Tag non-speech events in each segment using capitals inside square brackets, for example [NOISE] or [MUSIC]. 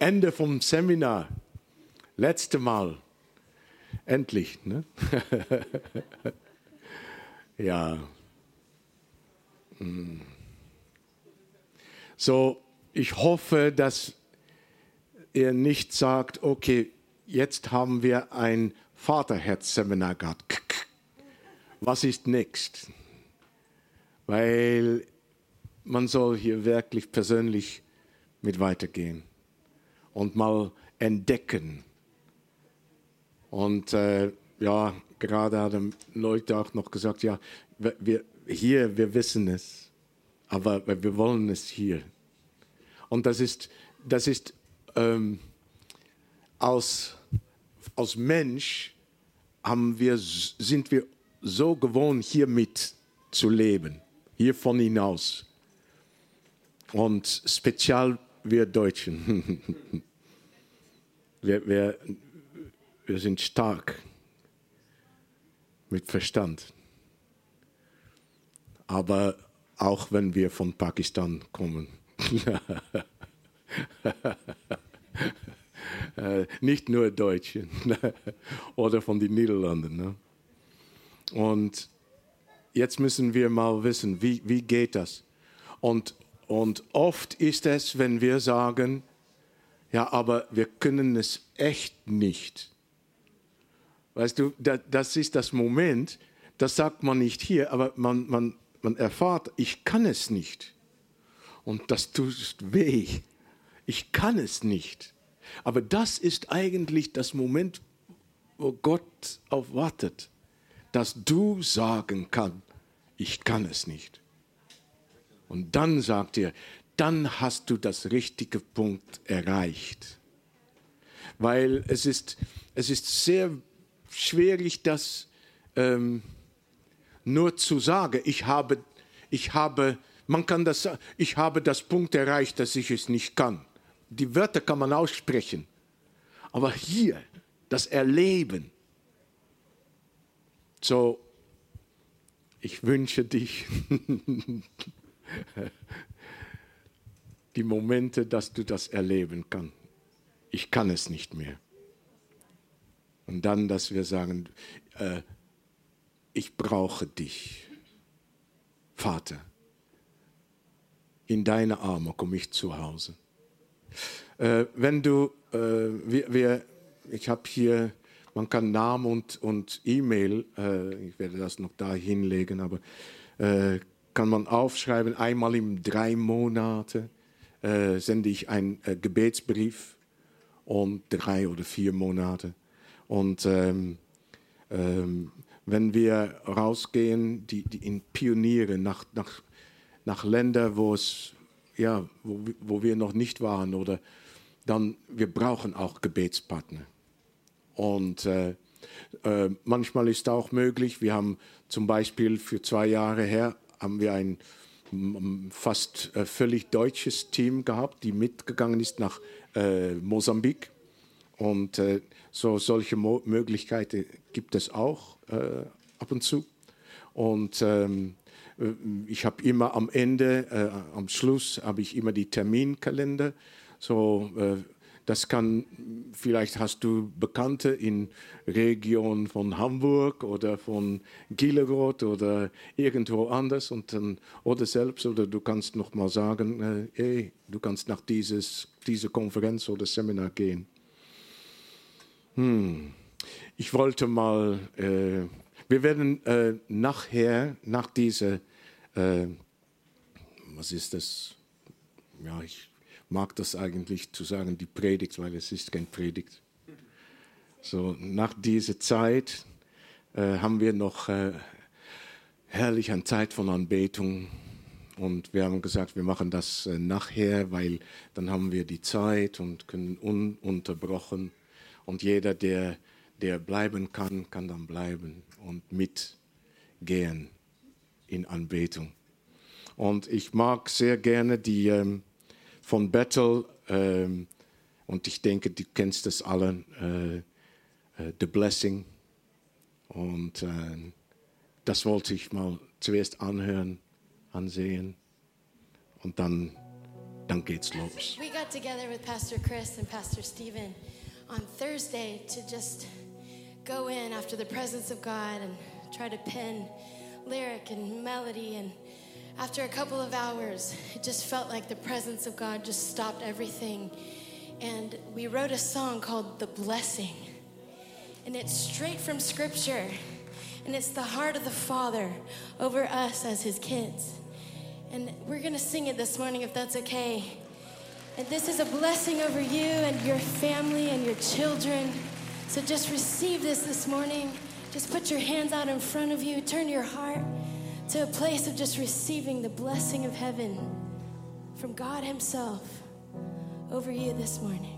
Ende vom Seminar. Letzte Mal. Endlich. Ne? [LAUGHS] ja. Hm. So, ich hoffe, dass ihr nicht sagt, okay, jetzt haben wir ein Vaterherz-Seminar gehabt. Was ist next? Weil man soll hier wirklich persönlich mit weitergehen und mal entdecken. Und äh, ja, gerade haben Leute auch noch gesagt, ja, wir, hier, wir wissen es, aber wir wollen es hier. Und das ist, das ist ähm, als, als Mensch haben wir, sind wir so gewohnt, hier mit zu leben, hier von hinaus. Und speziell wir Deutschen. [LAUGHS] wir, wir, wir sind stark mit Verstand. Aber auch wenn wir von Pakistan kommen. [LAUGHS] Nicht nur Deutsche [LAUGHS] oder von den Niederlanden. Ne? Und jetzt müssen wir mal wissen, wie, wie geht das? Und, und oft ist es, wenn wir sagen, ja, aber wir können es echt nicht. Weißt du, das ist das Moment, das sagt man nicht hier, aber man, man, man erfahrt, ich kann es nicht. Und das tut weh. Ich kann es nicht. Aber das ist eigentlich das Moment, wo Gott auf wartet, dass du sagen kannst, ich kann es nicht. Und dann sagt er, dann hast du das richtige Punkt erreicht. Weil es ist, es ist sehr schwierig, das ähm, nur zu sagen. Ich habe, ich habe, man kann das ich habe das Punkt erreicht, dass ich es nicht kann. Die Wörter kann man aussprechen. Aber hier, das Erleben. So, ich wünsche dich [LAUGHS] die Momente, dass du das erleben kannst. Ich kann es nicht mehr. Und dann, dass wir sagen, äh, ich brauche dich, Vater. In deine Arme komme ich zu Hause. Äh, wenn du, äh, wir, wir, ich habe hier, man kann Namen und, und E-Mail, äh, ich werde das noch da hinlegen, aber äh, kann man aufschreiben, einmal im drei Monate äh, sende ich einen äh, Gebetsbrief um drei oder vier Monate. Und ähm, ähm, wenn wir rausgehen, die, die in Pioniere nach, nach, nach Ländern, wo es ja, wo, wo wir noch nicht waren oder dann wir brauchen auch Gebetspartner. Und äh, äh, manchmal ist auch möglich, wir haben zum Beispiel für zwei Jahre her haben wir ein fast äh, völlig deutsches Team gehabt, die mitgegangen ist nach äh, Mosambik. Und äh, so solche Mo Möglichkeiten gibt es auch äh, ab und zu. Und ähm, äh, ich habe immer am Ende, äh, am Schluss habe ich immer die Terminkalender. So, das kann, vielleicht hast du Bekannte in Region von Hamburg oder von Gileroth oder irgendwo anders und dann, oder selbst, oder du kannst noch mal sagen, äh, hey, du kannst nach dieses, diese Konferenz oder Seminar gehen. Hm. Ich wollte mal, äh, wir werden äh, nachher, nach dieser äh, was ist das? Ja, ich mag das eigentlich zu sagen, die Predigt, weil es ist kein Predigt. So, nach dieser Zeit äh, haben wir noch äh, herrlich eine Zeit von Anbetung. Und wir haben gesagt, wir machen das äh, nachher, weil dann haben wir die Zeit und können ununterbrochen. Und jeder, der, der bleiben kann, kann dann bleiben und mitgehen in Anbetung. Und ich mag sehr gerne die ähm, von Bethel, ähm, und ich denke, du kennst das alle, äh, äh, The Blessing. Und äh, das wollte ich mal zuerst anhören, ansehen. Und dann dann geht's los. We got together with Pastor Chris and Pastor Stephen on Thursday to just go in after the presence of God and try to pen lyric and melody. And after a couple of hours, it just felt like the presence of God just stopped everything. And we wrote a song called The Blessing. And it's straight from Scripture. And it's the heart of the Father over us as His kids. And we're going to sing it this morning if that's okay. And this is a blessing over you and your family and your children. So just receive this this morning. Just put your hands out in front of you. Turn your heart to a place of just receiving the blessing of heaven from God Himself over you this morning.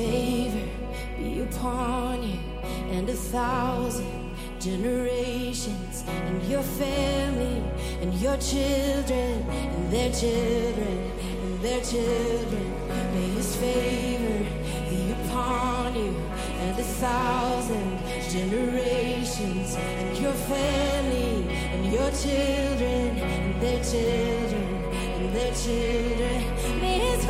Favor be upon you and a thousand generations, and your family, and your children, and their children, and their children. May his favor be upon you and a thousand generations, and your family, and your children, and their children, and their children. May his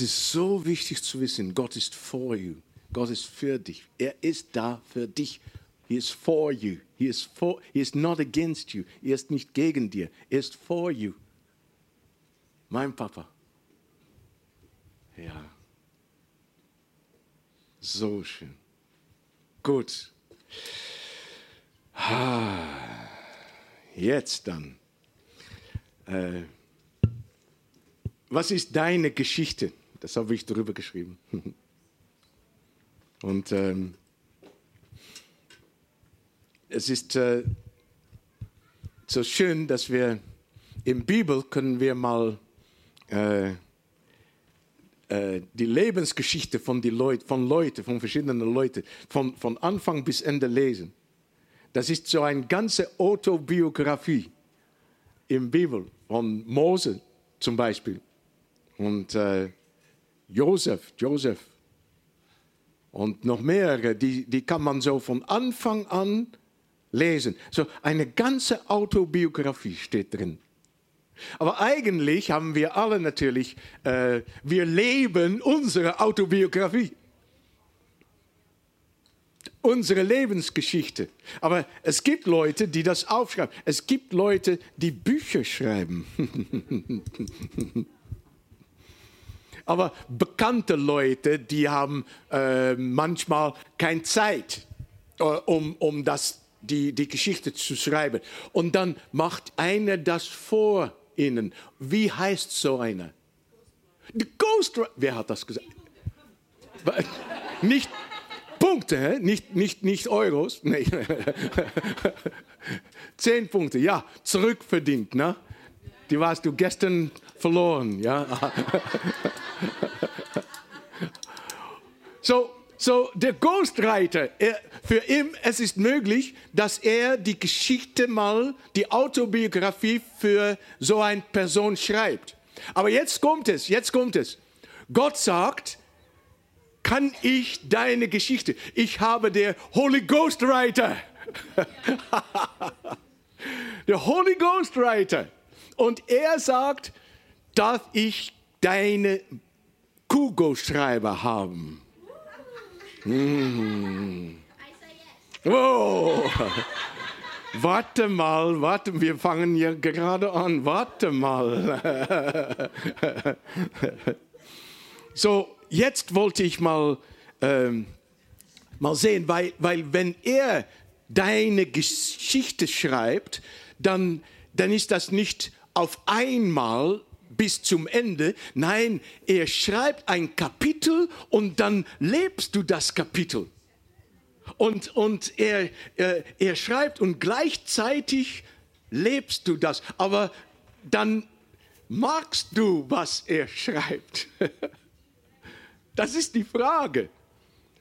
Es ist so wichtig zu wissen, Gott ist for you. Gott ist für dich. Er ist da für dich. He is for you. He is, for, he is not against you. Er ist nicht gegen dir. Er ist for you. Mein Papa. Ja. So schön. Gut. Ah, Jetzt dann. Äh, was ist deine Geschichte? Das habe ich darüber geschrieben. [LAUGHS] Und ähm, es ist äh, so schön, dass wir im Bibel können wir mal äh, äh, die Lebensgeschichte von, die Leut, von Leuten, von verschiedenen Leuten, von, von Anfang bis Ende lesen. Das ist so eine ganze Autobiografie im Bibel von Mose zum Beispiel und äh, Josef, Josef und noch mehrere, die, die kann man so von Anfang an lesen. So eine ganze Autobiografie steht drin. Aber eigentlich haben wir alle natürlich, äh, wir leben unsere Autobiografie. Unsere Lebensgeschichte. Aber es gibt Leute, die das aufschreiben. Es gibt Leute, die Bücher schreiben. [LAUGHS] Aber bekannte Leute, die haben äh, manchmal keine Zeit, äh, um, um das, die, die Geschichte zu schreiben. Und dann macht einer das vor ihnen. Wie heißt so einer? The Ghost. Wer hat das gesagt? Nicht Punkte? Nicht, nicht, nicht Euros. Nee. [LAUGHS] Zehn Punkte, ja, zurückverdient. Ne? Die warst du gestern verloren. Ja? so, so, der Ghostwriter, er, für ihn es ist möglich, dass er die Geschichte mal, die Autobiografie für so eine Person schreibt. Aber jetzt kommt es, jetzt kommt es. Gott sagt, kann ich deine Geschichte? Ich habe der Holy Ghost Writer. [LAUGHS] der Holy Ghost Writer. Und er sagt, darf ich deine Kugelschreiber haben? Mm. Oh. Warte mal, warte, wir fangen ja gerade an. Warte mal. [LAUGHS] so, jetzt wollte ich mal, ähm, mal sehen, weil, weil wenn er deine Geschichte schreibt, dann, dann ist das nicht auf einmal bis zum Ende. Nein, er schreibt ein Kapitel und dann lebst du das Kapitel. Und, und er, er, er schreibt und gleichzeitig lebst du das. Aber dann magst du, was er schreibt. [LAUGHS] Das ist die Frage.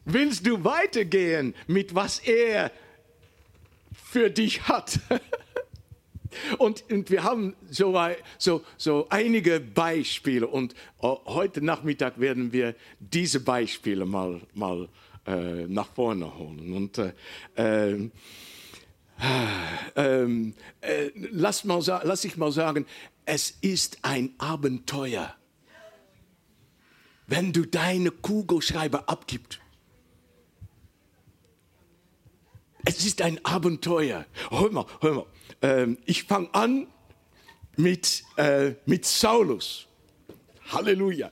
Willst du weitergehen mit was er für dich hat? [LAUGHS] Und, und, wir haben so, so, so einige Beispiele und äh, heute Nachmittag werden wir diese Beispiele mal, mal äh, nach vorne holen. Und äh, ähm, äh, äh, lass, mal, lass ich mal sagen, es ist ein Abenteuer, wenn du deine Kugelschreiber abgibst. Es ist ein Abenteuer. Hör mal, hör mal ähm, ich fange an mit, äh, mit Saulus. Halleluja.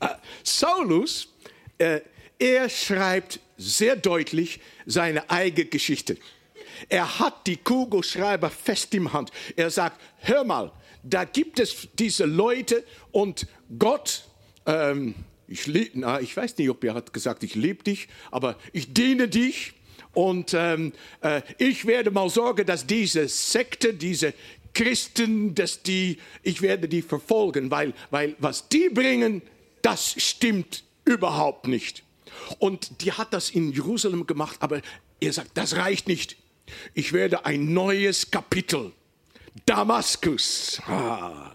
Äh, Saulus, äh, er schreibt sehr deutlich seine eigene Geschichte. Er hat die Kugelschreiber fest im Hand. Er sagt, hör mal, da gibt es diese Leute und Gott, ähm, ich, na, ich weiß nicht, ob er hat gesagt, ich liebe dich, aber ich diene dich und ähm, äh, ich werde mal sorgen, dass diese Sekte, diese Christen, dass die, ich werde die verfolgen, weil, weil was die bringen, das stimmt überhaupt nicht. Und die hat das in Jerusalem gemacht, aber er sagt, das reicht nicht. Ich werde ein neues Kapitel. Damaskus. Ah,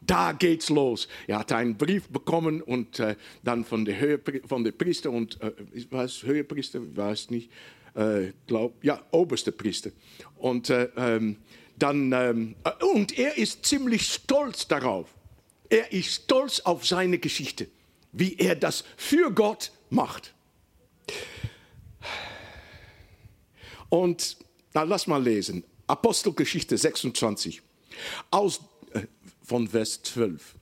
da geht's los. Er hat einen Brief bekommen und äh, dann von der, Höhe, von der Priester und äh, was Höhepriester, weiß nicht, äh, glaub, ja, oberste Priester. Und, äh, ähm, dann, ähm, und er ist ziemlich stolz darauf. Er ist stolz auf seine Geschichte. wie er das für Gott macht. Und na, lass mal lesen. Apostelgeschichte 26, aus, äh, von Vers 12.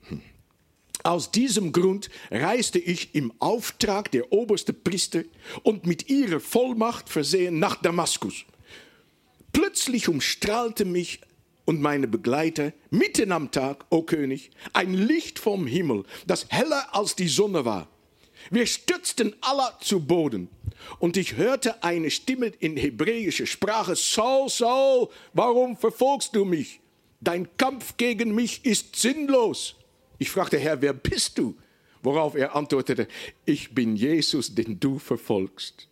Aus diesem Grund reiste ich im Auftrag der obersten Priester und mit ihrer Vollmacht versehen nach Damaskus. Plötzlich umstrahlte mich und meine Begleiter mitten am Tag, o König, ein Licht vom Himmel, das heller als die Sonne war. Wir stürzten alle zu Boden und ich hörte eine Stimme in hebräischer Sprache, Saul, Saul, warum verfolgst du mich? Dein Kampf gegen mich ist sinnlos. Ich fragte, Herr, wer bist du? Worauf er antwortete, ich bin Jesus, den du verfolgst.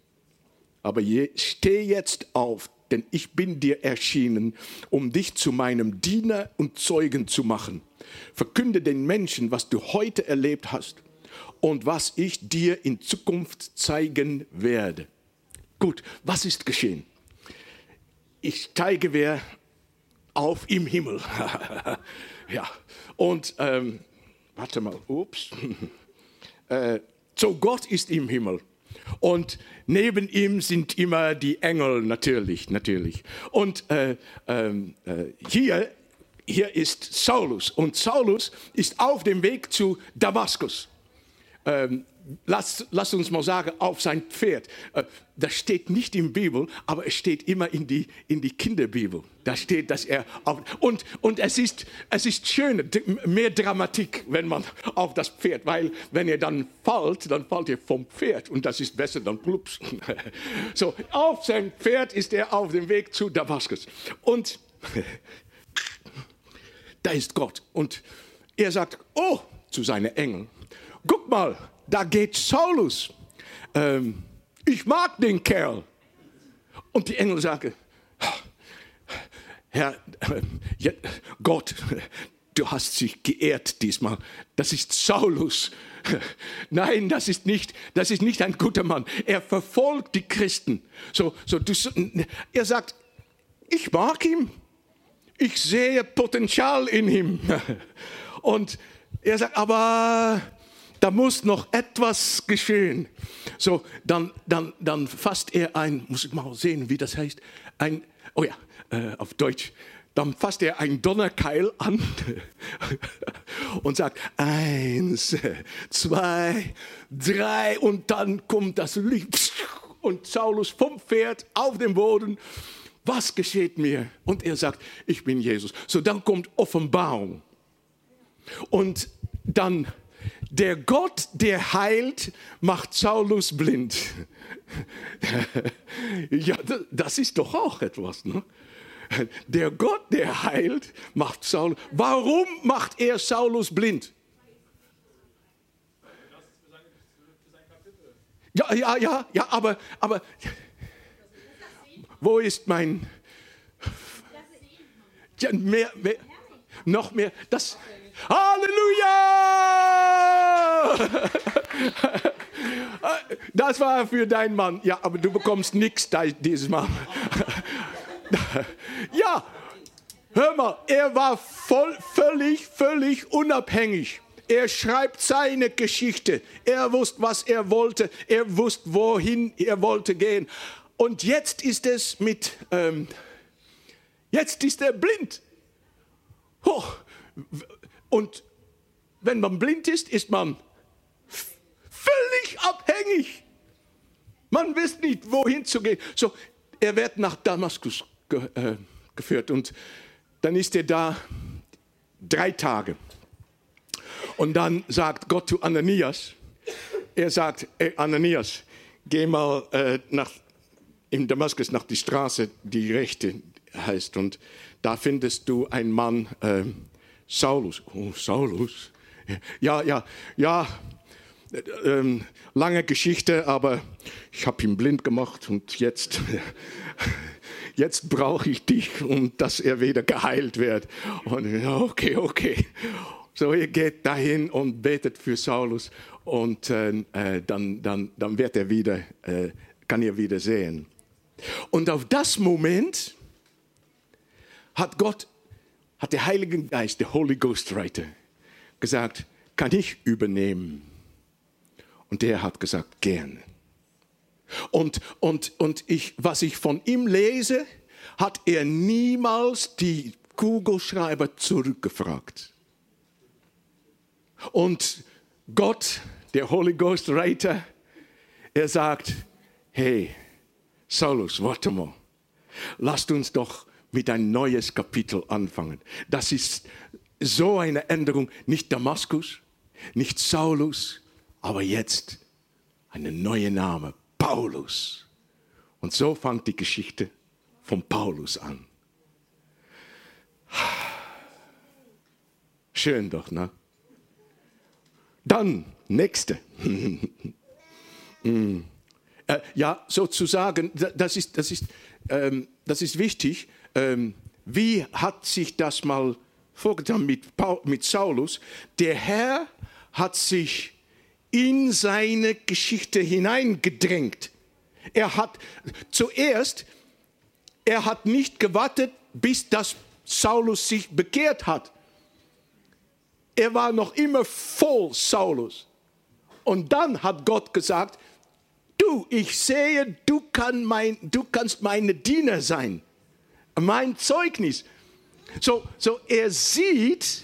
Aber je, steh jetzt auf, denn ich bin dir erschienen, um dich zu meinem Diener und Zeugen zu machen. Verkünde den Menschen, was du heute erlebt hast und was ich dir in Zukunft zeigen werde. Gut, was ist geschehen? Ich steige wer auf im Himmel. [LAUGHS] ja, und ähm, warte mal, ups. [LAUGHS] äh, so Gott ist im Himmel. Und neben ihm sind immer die Engel, natürlich, natürlich. Und äh, ähm, äh, hier, hier ist Saulus. Und Saulus ist auf dem Weg zu Damaskus. Ähm, lass, lass uns mal sagen, auf sein Pferd. Äh, das steht nicht in der Bibel, aber es steht immer in die, in die Kinderbibel. Da steht, dass er auf, und, und es ist, es ist schön, mehr Dramatik, wenn man auf das Pferd, weil wenn ihr dann fallt, dann fallt ihr vom Pferd und das ist besser dann plups. [LAUGHS] So, auf sein Pferd ist er auf dem Weg zu Damaskus. Und [LAUGHS] da ist Gott. Und er sagt, oh, zu seinen Engeln, guck mal, da geht Saulus. Ähm, ich mag den Kerl. Und die Engel sagen, Herr, äh, Gott, du hast sich geehrt diesmal. Das ist Saulus. Nein, das ist nicht, das ist nicht ein guter Mann. Er verfolgt die Christen. So, so, du, er sagt, ich mag ihn. Ich sehe Potenzial in ihm. Und er sagt, aber da muss noch etwas geschehen. So, dann, dann, dann fasst er ein, muss ich mal sehen, wie das heißt, ein, oh ja, äh, auf Deutsch, dann fasst er ein Donnerkeil an [LAUGHS] und sagt eins, zwei, drei und dann kommt das Licht und Saulus vom Pferd auf den Boden. Was geschieht mir? Und er sagt, ich bin Jesus. So dann kommt Offenbarung. Und dann der Gott, der heilt, macht Saulus blind. [LAUGHS] ja, das ist doch auch etwas. Ne? Der Gott, der heilt, macht Saulus. Warum macht er Saulus blind? Ja, ja, ja, ja, aber, aber wo ist mein. Ja, mehr, mehr, noch mehr. Das, Halleluja! Das war für deinen Mann. Ja, aber du bekommst nichts dieses Mal. Ja, hör mal, er war voll, völlig, völlig unabhängig. Er schreibt seine Geschichte. Er wusste, was er wollte. Er wusste, wohin er wollte gehen. Und jetzt ist es mit, ähm, jetzt ist er blind. Oh, und wenn man blind ist, ist man völlig abhängig. Man weiß nicht, wohin zu gehen. So, er wird nach Damaskus ge äh, geführt und dann ist er da drei Tage. Und dann sagt Gott zu Ananias, er sagt, hey Ananias, geh mal äh, nach, in Damaskus nach die Straße, die rechte heißt. Und da findest du einen Mann, äh, Saulus. Oh, Saulus. Ja, ja, ja. Ähm, lange Geschichte, aber ich habe ihn blind gemacht und jetzt, [LAUGHS] jetzt brauche ich dich, um dass er wieder geheilt wird. Und okay, okay. So, er geht dahin und betet für Saulus und äh, dann, dann, dann wird er wieder, äh, kann er wieder sehen. Und auf das Moment hat Gott hat der Heilige Geist, der Holy Ghost Writer, gesagt, kann ich übernehmen. Und der hat gesagt, gerne. Und, und, und ich, was ich von ihm lese, hat er niemals die Kugelschreiber zurückgefragt. Und Gott, der Holy Ghost Reiter, er sagt, hey, Saulus, warte mal, lasst uns doch mit ein neues Kapitel anfangen. Das ist so eine Änderung, nicht Damaskus, nicht Saulus, aber jetzt ein neuer Name, Paulus. Und so fängt die Geschichte von Paulus an. Schön doch, ne? Dann, nächste. [LAUGHS] mm. äh, ja, sozusagen, das ist, das ist, ähm, das ist wichtig. Ähm, wie hat sich das mal vorgetan mit, Paul, mit Saulus? Der Herr hat sich in seine Geschichte hineingedrängt. Er hat zuerst, er hat nicht gewartet, bis das Saulus sich bekehrt hat. Er war noch immer voll Saulus. Und dann hat Gott gesagt, du, ich sehe, du, kann mein, du kannst meine Diener sein, mein Zeugnis. So, so er sieht,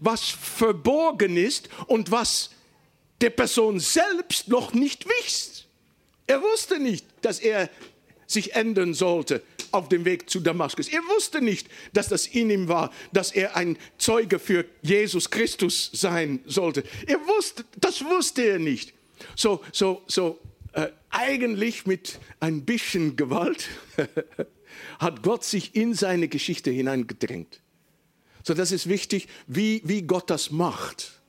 was verborgen ist und was der Person selbst noch nicht wisst. Er wusste nicht, dass er sich ändern sollte auf dem Weg zu Damaskus. Er wusste nicht, dass das in ihm war, dass er ein Zeuge für Jesus Christus sein sollte. Er wusste, das wusste er nicht. So, so, so eigentlich mit ein bisschen Gewalt [LAUGHS] hat Gott sich in seine Geschichte hineingedrängt. So, das ist wichtig, wie, wie Gott das macht.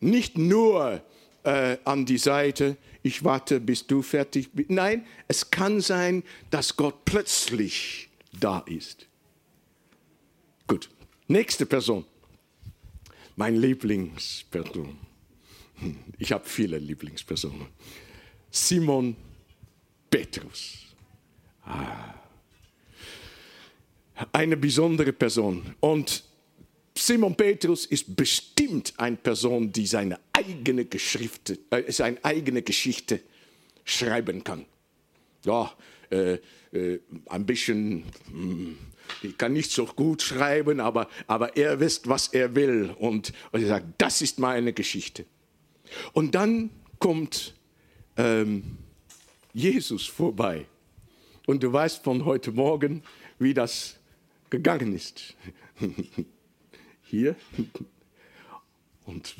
Nicht nur äh, an die Seite, ich warte, bis du fertig bist. Nein, es kann sein, dass Gott plötzlich da ist. Gut, nächste Person. Mein Lieblingsperson. Ich habe viele Lieblingspersonen. Simon Petrus. Ah. Eine besondere Person. Und Simon Petrus ist bestimmt eine Person, die seine eigene, Geschrifte, äh, seine eigene Geschichte schreiben kann. Ja, äh, äh, ein bisschen, mh, hm, ich kann nicht so gut schreiben, aber, aber er wisst, was er will. Und, und er sagt, das ist meine Geschichte. Und dann kommt ähm, Jesus vorbei. Und du weißt von heute Morgen, wie das gegangen ist. [LAUGHS] hier und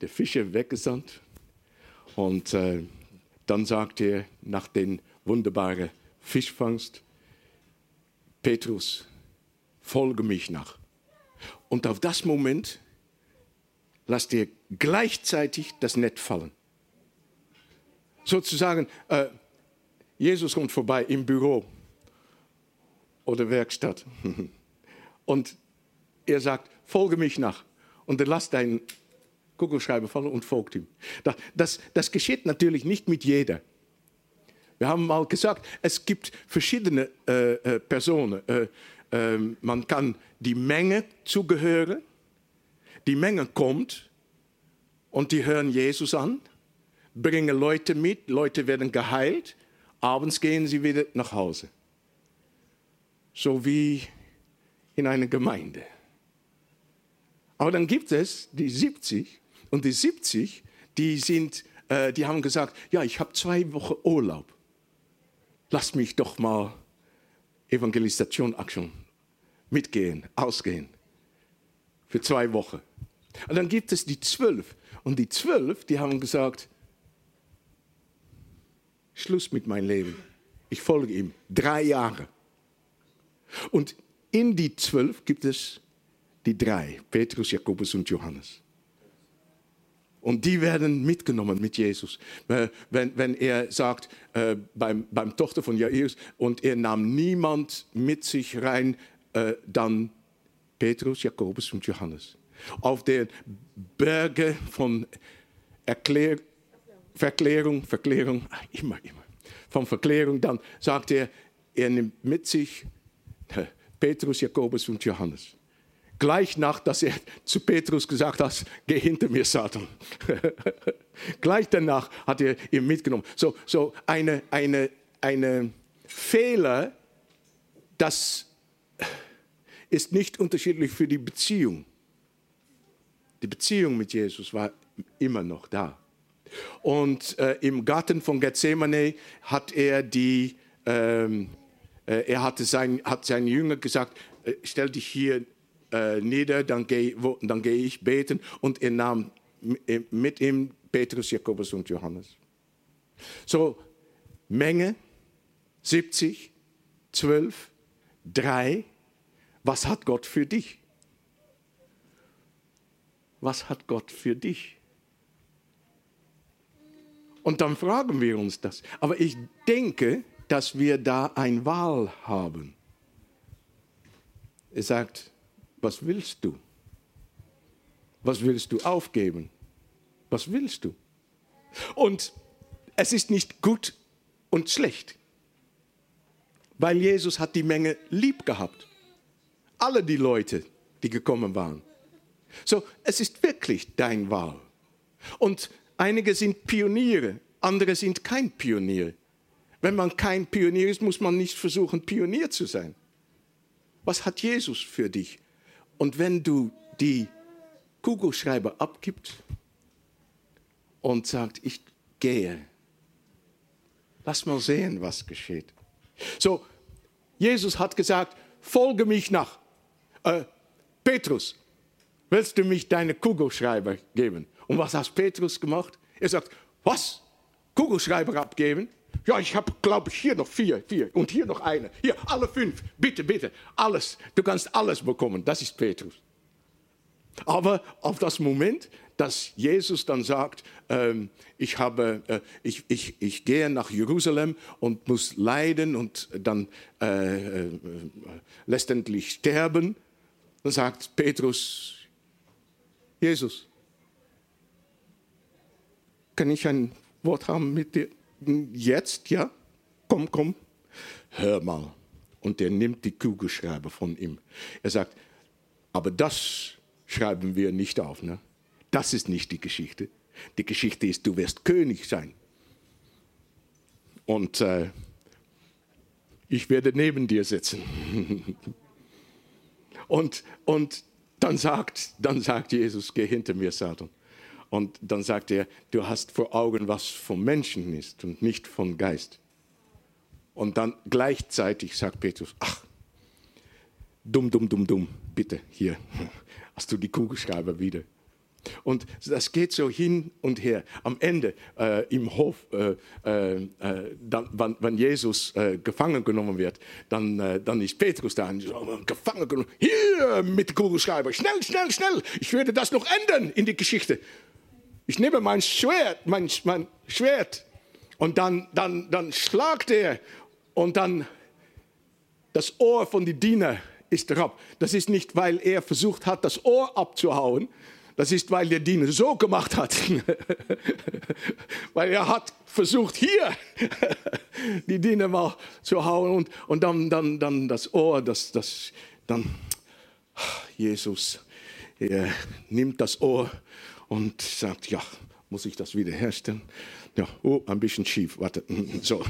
der Fische weggesandt. Und äh, dann sagt er nach den wunderbaren Fischfangst, Petrus, folge mich nach. Und auf das Moment lasst ihr gleichzeitig das Netz fallen. Sozusagen, äh, Jesus kommt vorbei im Büro oder Werkstatt. [LAUGHS] Und er sagt, folge mich nach. Und er lässt deinen Kugelschreiber fallen und folgt ihm. Das, das, das geschieht natürlich nicht mit jeder. Wir haben mal gesagt, es gibt verschiedene äh, äh, Personen. Äh, ähm, man kann die Menge zugehören. Die Menge kommt und die hören Jesus an, bringen Leute mit, Leute werden geheilt, abends gehen sie wieder nach Hause. So wie in einer Gemeinde. Aber dann gibt es die 70 und die 70, die, sind, äh, die haben gesagt, ja, ich habe zwei Wochen Urlaub. Lass mich doch mal Evangelisation Action mitgehen, ausgehen. Für zwei Wochen. Und dann gibt es die zwölf. Und die zwölf, die haben gesagt, Schluss mit meinem Leben. Ich folge ihm. Drei Jahre. Und in die zwölf gibt es die drei, Petrus, Jakobus und Johannes. Und die werden mitgenommen mit Jesus. Äh, wenn, wenn er sagt, äh, beim, beim Tochter von Jairus, und er nahm niemand mit sich rein, äh, dann Petrus, Jakobus und Johannes. Auf den Berge von Erklär, Verklärung, Verklärung, immer, immer, von Verklärung, dann sagt er, er nimmt mit sich äh, Petrus, Jakobus und Johannes gleich nach, dass er zu Petrus gesagt hat, geh hinter mir, Satan. [LAUGHS] Gleich danach hat er ihn mitgenommen. So, so eine, eine, eine Fehler, das ist nicht unterschiedlich für die Beziehung. Die Beziehung mit Jesus war immer noch da. Und äh, im Garten von Gethsemane hat er die, ähm, äh, er hatte sein, hat seinen Jünger gesagt, äh, stell dich hier äh, nieder, dann gehe geh ich beten. Und er nahm äh, mit ihm Petrus, Jakobus und Johannes. So, Menge, 70, 12, 3. Was hat Gott für dich? Was hat Gott für dich? Und dann fragen wir uns das. Aber ich denke, dass wir da eine Wahl haben. Er sagt, was willst du? Was willst du aufgeben? Was willst du? Und es ist nicht gut und schlecht, weil Jesus hat die Menge lieb gehabt. Alle die Leute, die gekommen waren. So, es ist wirklich dein Wahl. Und einige sind Pioniere, andere sind kein Pionier. Wenn man kein Pionier ist, muss man nicht versuchen, Pionier zu sein. Was hat Jesus für dich? Und wenn du die Kugelschreiber abgibst und sagst, ich gehe, lass mal sehen, was geschieht. So, Jesus hat gesagt, folge mich nach. Äh, Petrus, willst du mich deine Kugelschreiber geben? Und was hat Petrus gemacht? Er sagt, was? Kugelschreiber abgeben? Ja, ich habe, glaube ich, hier noch vier, vier und hier noch eine. Hier, alle fünf. Bitte, bitte, alles. Du kannst alles bekommen. Das ist Petrus. Aber auf das Moment, dass Jesus dann sagt, ähm, ich, habe, äh, ich, ich, ich gehe nach Jerusalem und muss leiden und dann äh, äh, letztendlich sterben, dann sagt Petrus, Jesus, kann ich ein Wort haben mit dir? Jetzt, ja? Komm, komm. Hör mal. Und er nimmt die Kugelschreiber von ihm. Er sagt, aber das schreiben wir nicht auf. Ne? Das ist nicht die Geschichte. Die Geschichte ist, du wirst König sein. Und äh, ich werde neben dir sitzen. [LAUGHS] und, und dann, sagt, dann sagt Jesus, geh hinter mir, Satan. Und dann sagt er, du hast vor Augen, was vom Menschen ist und nicht vom Geist. Und dann gleichzeitig sagt Petrus, ach, dumm, dumm, dumm, dumm, bitte, hier, [LAUGHS] hast du die Kugelschreiber wieder. Und das geht so hin und her. Am Ende äh, im Hof, äh, äh, dann, wann, wenn Jesus äh, gefangen genommen wird, dann, äh, dann ist Petrus da gefangen genommen. Hier mit Kugelschreiber, schnell, schnell, schnell. Ich werde das noch ändern in die Geschichte. Ich nehme mein Schwert, mein, mein Schwert und dann, dann, dann schlagt er und dann das Ohr von den Diener ist herab. Das ist nicht, weil er versucht hat, das Ohr abzuhauen. Das ist, weil der Diener so gemacht hat. [LAUGHS] weil er hat versucht, hier [LAUGHS] die Diener mal zu hauen und, und dann, dann, dann das Ohr, das, das, dann [SIGHS] Jesus er nimmt das Ohr und sagt, ja, muss ich das wiederherstellen? Ja, oh, ein bisschen schief, warte. [LAUGHS] So,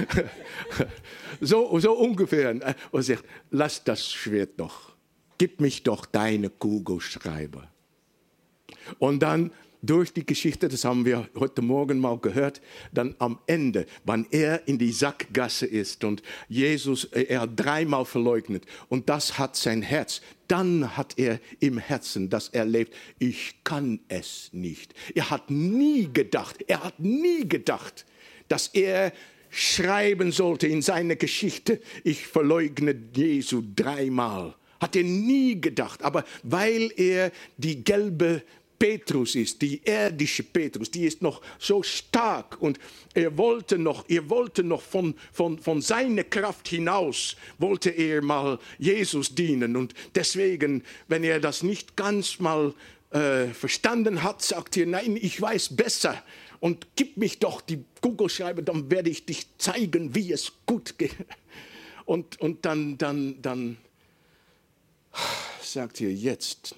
[LAUGHS] so, so ungefähr. Und sagt, lass das Schwert doch, gib mich doch deine Kugelschreiber. Und dann durch die Geschichte, das haben wir heute Morgen mal gehört, dann am Ende, wann er in die Sackgasse ist und Jesus, äh, er dreimal verleugnet und das hat sein Herz, dann hat er im Herzen das erlebt, ich kann es nicht. Er hat nie gedacht, er hat nie gedacht, dass er schreiben sollte in seine Geschichte, ich verleugne Jesu dreimal. Hat er nie gedacht, aber weil er die gelbe Petrus ist, die irdische Petrus, die ist noch so stark und er wollte noch, er wollte noch von, von, von seiner Kraft hinaus, wollte er mal Jesus dienen und deswegen, wenn er das nicht ganz mal äh, verstanden hat, sagt er, nein, ich weiß besser und gib mich doch die Kugelschreiber, dann werde ich dich zeigen, wie es gut geht. Und, und dann, dann, dann sagt er jetzt,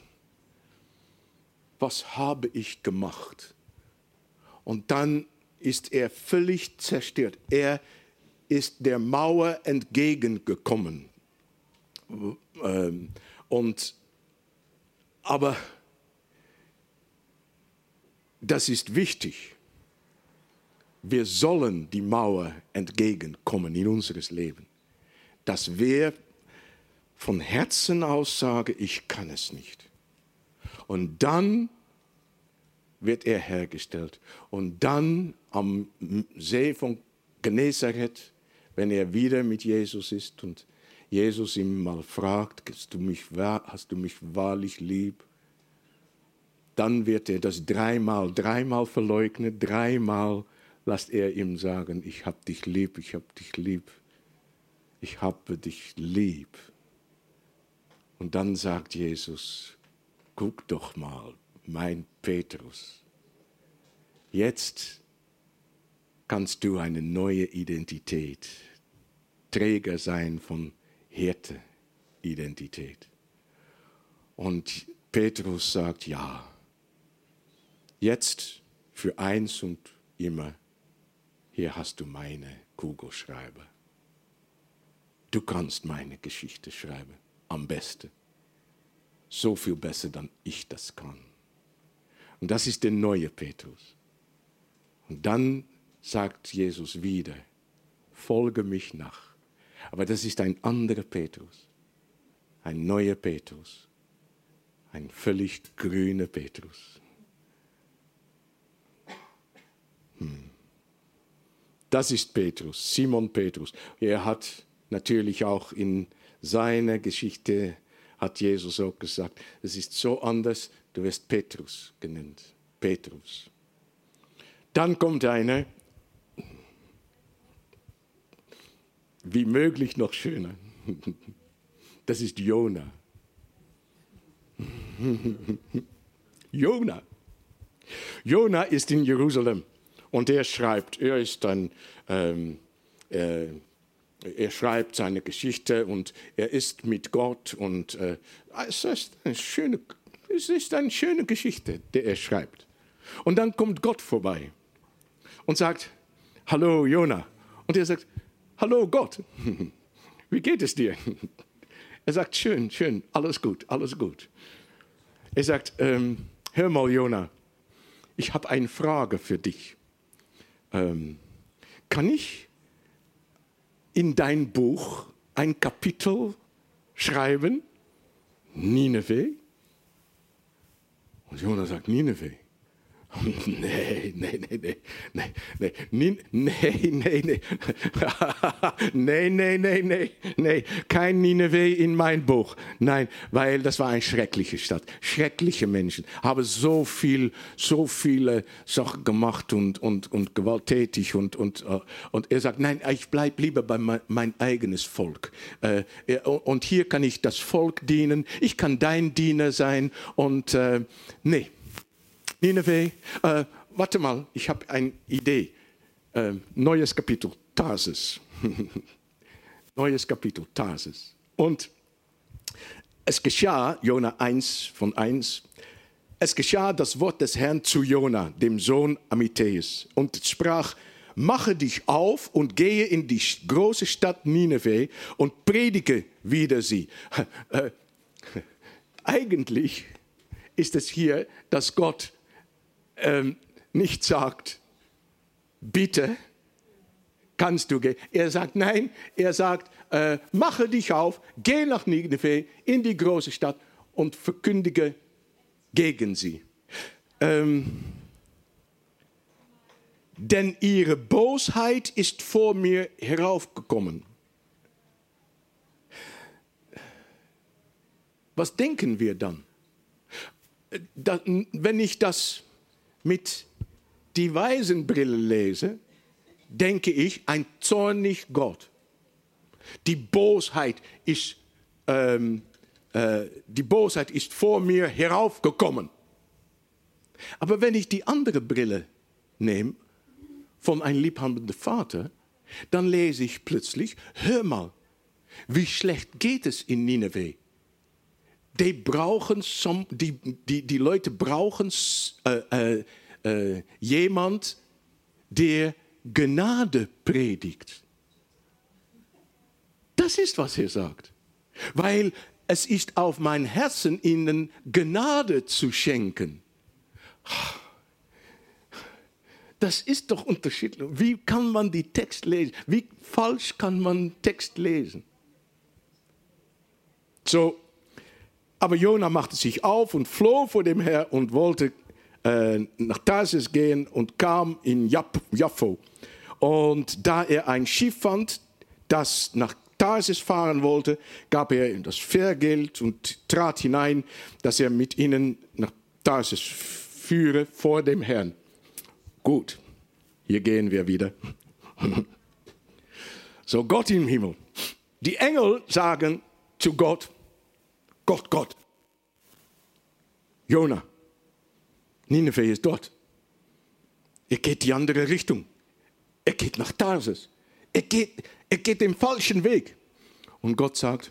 was habe ich gemacht? Und dann ist er völlig zerstört. Er ist der Mauer entgegengekommen. Ähm, und, aber das ist wichtig. Wir sollen die Mauer entgegenkommen in unseres Leben. Dass wir von Herzen aus sagen, ich kann es nicht. Und dann wird er hergestellt. Und dann am See von Genezareth, wenn er wieder mit Jesus ist und Jesus ihn mal fragt, hast du mich, hast du mich wahrlich lieb? Dann wird er das dreimal, dreimal verleugnen, dreimal lasst er ihm sagen, ich hab dich lieb, ich hab dich lieb, ich habe dich lieb. Und dann sagt Jesus, guck doch mal, mein Petrus, jetzt kannst du eine neue Identität, Träger sein von Hirte-Identität. Und Petrus sagt, ja, jetzt für eins und immer, hier hast du meine Kugelschreiber. Du kannst meine Geschichte schreiben, am besten. So viel besser, dann ich das kann. Und das ist der neue Petrus. Und dann sagt Jesus wieder, folge mich nach. Aber das ist ein anderer Petrus, ein neuer Petrus, ein völlig grüner Petrus. Hm. Das ist Petrus, Simon Petrus. Er hat natürlich auch in seiner Geschichte, hat Jesus auch gesagt, es ist so anders, du wirst Petrus genannt. Petrus. Dann kommt einer, wie möglich noch schöner. [LAUGHS] Das ist Jona. [LAUGHS] Jona. Jona ist in Jerusalem und er schreibt, er ist ein, ähm, äh, er schreibt seine Geschichte und er ist mit Gott und äh, es, ist eine schöne, es ist eine schöne Geschichte, die er schreibt. Und dann kommt Gott vorbei und sagt, hallo Jona. Und er sagt, hallo Gott, [LAUGHS] wie geht es dir? [LAUGHS] Er sagt, schön, schön, alles gut, alles gut. Er sagt, ähm, hör mal Jona, ich habe eine Frage für dich. Ähm, kann ich in dein Buch ein Kapitel schreiben? Nineveh? Und Jona sagt, Nineveh. [LAUGHS] Nee, nee, nee, nee, nee, nee, nee, [LAUGHS] nee, nee, nee, nee, nee, kein Nineveh in mein Buch. Nein, weil das war eine schreckliche Stadt. Schreckliche Menschen, haben so viel, so viele Sachen gemacht und, und, und gewalttätig und, und, und er sagt, nein, ich bleib lieber bei mein, mein eigenes Volk. Und hier kann ich das Volk dienen, ich kann dein Diener sein und, äh, nee. Nineveh, äh, warte mal, ich habe eine Idee. Äh, neues Kapitel, Tarsis. [LAUGHS] neues Kapitel, Tarsis. Und es geschah, Jona 1 von 1, es geschah das Wort des Herrn zu Jona, dem Sohn Amittheus, und sprach, mache dich auf und gehe in die große Stadt Nineveh und predige wieder sie. [LAUGHS] Äh, [LAUGHS] eigentlich ist es hier, dass Gott ähm, nicht sagt, bitte, kannst du gehen. Er sagt nein, er sagt, äh, mache dich auf, geh nach Nineveh in die große Stadt und verkündige gegen sie. Ähm, denn ihre Bosheit ist vor mir heraufgekommen. Was denken wir dann? Da, wenn ich das mit die Weisenbrille lese, denke ich, ein zornig Gott. Die Bosheit ist, ähm, äh, die Bosheit ist vor mir heraufgekommen. Aber wenn ich die andere Brille nehme, von einem liebhabenden Vater, dann lese ich plötzlich, hör mal, wie schlecht geht es in Nineveh. Die brauchen som, die, die, die Leute brauchen äh, äh, äh, jemand, der Gnade predigt. Das ist, was er sagt. Weil es ist auf mein Herzen, ihnen Gnade zu schenken. Das ist doch unterschiedlich. Wie kann man die Text lesen? Wie falsch kann man Text lesen? So, aber Jona machte sich auf und floh vor dem Herrn und wollte äh, nach Tarsis gehen und kam in Jaffo. Und da er ein Schiff fand, das nach Tarsis fahren wollte, gab er ihm das Fährgeld und trat hinein, dass er mit ihnen nach Tarsis führe vor dem Herrn. Gut, hier gehen wir wieder. [LAUGHS] So Gott im Himmel. Die Engel sagen zu Gott, Gott, Gott, Jona, Nineveh ist dort. Er geht die andere Richtung. Er geht nach Tarsis. Er geht, er geht den falschen Weg. Und Gott sagt,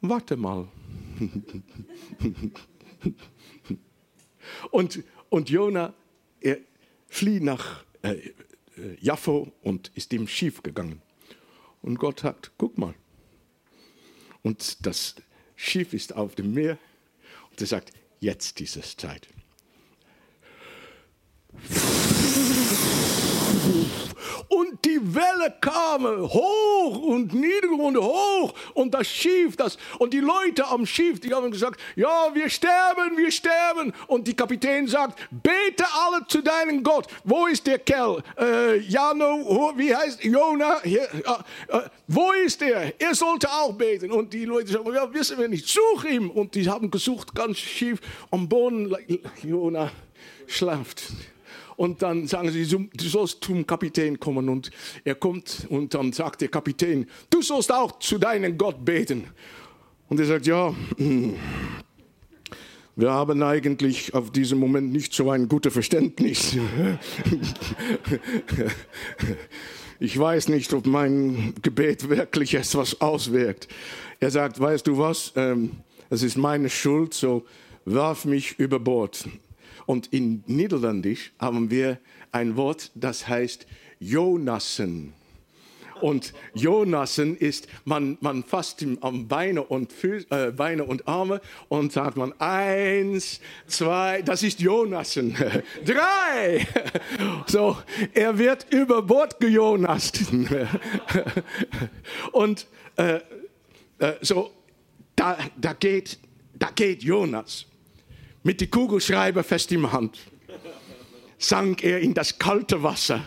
warte mal. [LAUGHS] und, und Jona, er flieht nach äh, äh, Jaffo und ist ihm schief gegangen. Und Gott sagt, guck mal. Und das Schiff ist auf dem Meer. Und er sagt, jetzt ist es Zeit. Und die Welle kam hoch und nieder und hoch und das Schiff, das, und die Leute am Schiff, die haben gesagt, ja, wir sterben, wir sterben. Und die Kapitän sagt, bete alle zu deinem Gott. Wo ist der Kerl? Äh, Jano, wie heißt Jona? Hier, äh, äh, wo ist er? Er sollte auch beten. Und die Leute sagen, ja, wissen wir nicht, such ihn. Und die haben gesucht, ganz schief am Boden. Jona schlaft. Und dann sagen sie, du sollst zum Kapitän kommen. Und er kommt und dann sagt der Kapitän, du sollst auch zu deinem Gott beten. Und er sagt, ja, wir haben eigentlich auf diesem Moment nicht so ein gutes Verständnis. [LAUGHS] Ich weiß nicht, ob mein Gebet wirklich etwas auswirkt. Er sagt, weißt du was, ähm, es ist meine Schuld, so werf mich über Bord. Und in Niederländisch haben wir ein Wort, das heißt Jonassen. Und Jonassen ist, man, man fasst ihm am Beine und, Füß, äh, Beine und Arme und sagt man eins, zwei, das ist Jonassen. [LAUGHS] Drei! [LAUGHS] So, er wird über Bord gejonast. [LAUGHS] Und äh, äh, so, da, da, geht, da geht Jonas mit dem Kugelschreiber fest im Hand, sank er in das kalte Wasser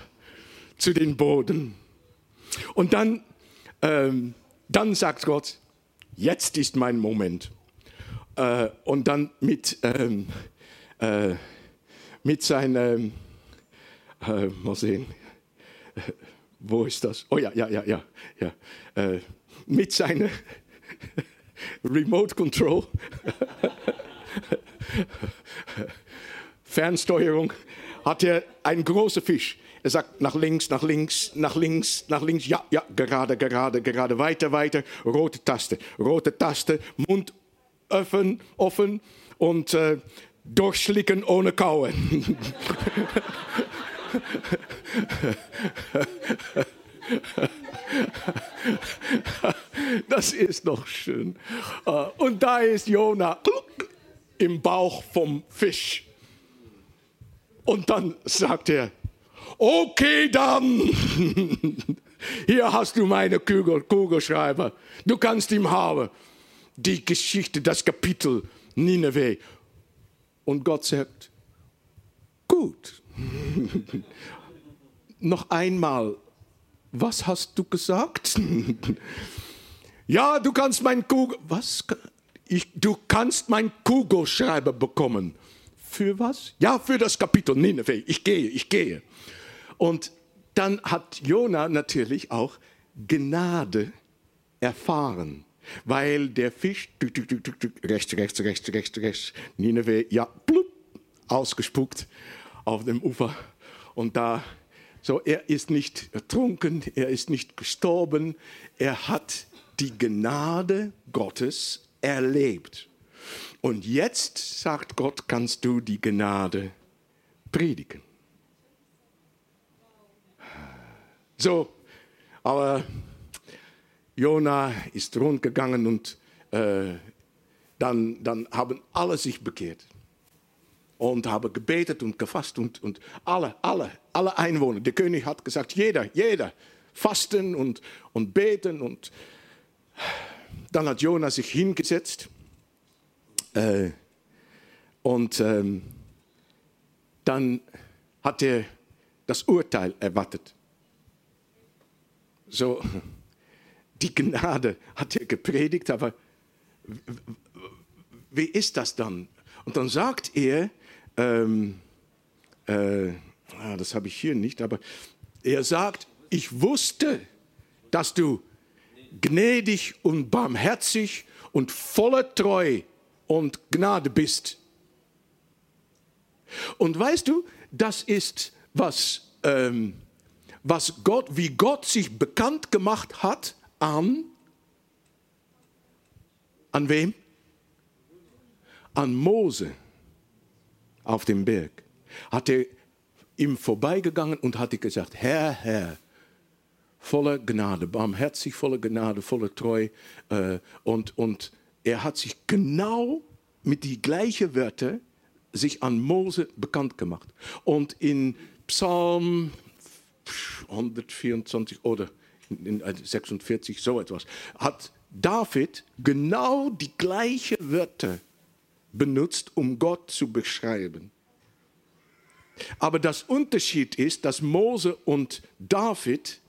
zu den Boden. Und dann, ähm, dann sagt Gott, jetzt ist mein Moment. Äh, und dann mit, ähm, äh, mit seinem, äh, mal sehen, wo ist das? Oh ja, ja, ja, ja, ja. Äh, mit seiner [LAUGHS] Remote Control [LAUGHS] [LAUGHS] Fernsteuerung, hat er einen großen Fisch. Er sagt nach links, nach links, nach links, nach links. Ja, ja, gerade, gerade, gerade, weiter, weiter. Rote Taste, rote Taste, Mund offen, offen und äh, durchschlicken ohne kauen. [LAUGHS] Das ist doch schön. Äh, und da ist Jona im Bauch vom Fisch. Und dann sagt er, okay dann, [LAUGHS] hier hast du meine Kugel, Kugelschreiber, du kannst ihn haben. Die Geschichte, das Kapitel Nineveh. Und Gott sagt, gut. [LAUGHS] Noch einmal, was hast du gesagt? [LAUGHS] ja, du kannst mein Kugel, was? Ich, du kannst meinen Kugelschreiber bekommen. Für was? Ja, für das Kapitel Nineveh. Ich gehe, ich gehe. Und dann hat Jona natürlich auch Gnade erfahren, weil der Fisch rechts, rechts, rechts, rechts, rechts, Nineveh, ja, blub, ausgespuckt auf dem Ufer. Und da, so, er ist nicht ertrunken, er ist nicht gestorben, er hat die Gnade Gottes erlebt. Und jetzt, sagt Gott, kannst du die Gnade predigen. So, aber Jona ist rundgegangen und äh, dann, dann haben alle sich bekehrt und haben gebetet und gefasst und, und alle, alle, alle Einwohner. Der König hat gesagt, jeder, jeder, fasten und, und beten. Und dann hat Jona sich hingesetzt äh, und ähm, dann hat er das Urteil erwartet. So, die Gnade hat er gepredigt, aber wie ist das dann? Und dann sagt er, ähm, äh, ah, das habe ich hier nicht, aber er sagt, ich wusste, dass du gnädig und barmherzig und voller Treu und Gnade bist. Und weißt du, das ist was, ähm, was Gott, wie Gott sich bekannt gemacht hat an, an wem? An Mose auf dem Berg. Hat er ihm vorbeigegangen und hatte gesagt, Herr, Herr, voller Gnade, barmherzig, voller Gnade, voller Treu. Äh, und, und er hat sich genau mit die gleichen Wörter sich an Mose bekannt gemacht. Und in Psalm 124 oder in 46, so etwas, hat David genau die gleichen Wörter benutzt, um Gott zu beschreiben. Aber das Unterschied ist, dass Mose und David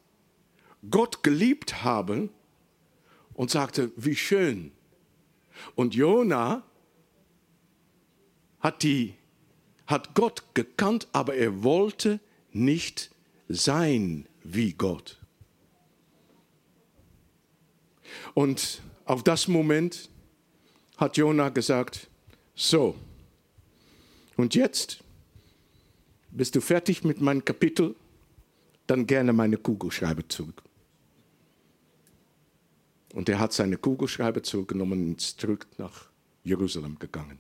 Gott geliebt haben und sagte, wie schön. Und Jona hat, die, hat Gott gekannt, aber er wollte nicht sein wie Gott. Und auf das Moment hat Jona gesagt, so, und jetzt bist du fertig mit meinem Kapitel, dann gerne meine Kugelschreiber zurück. Und er hat seine Kugelschreiber zurückgenommen und ist zurück nach Jerusalem gegangen.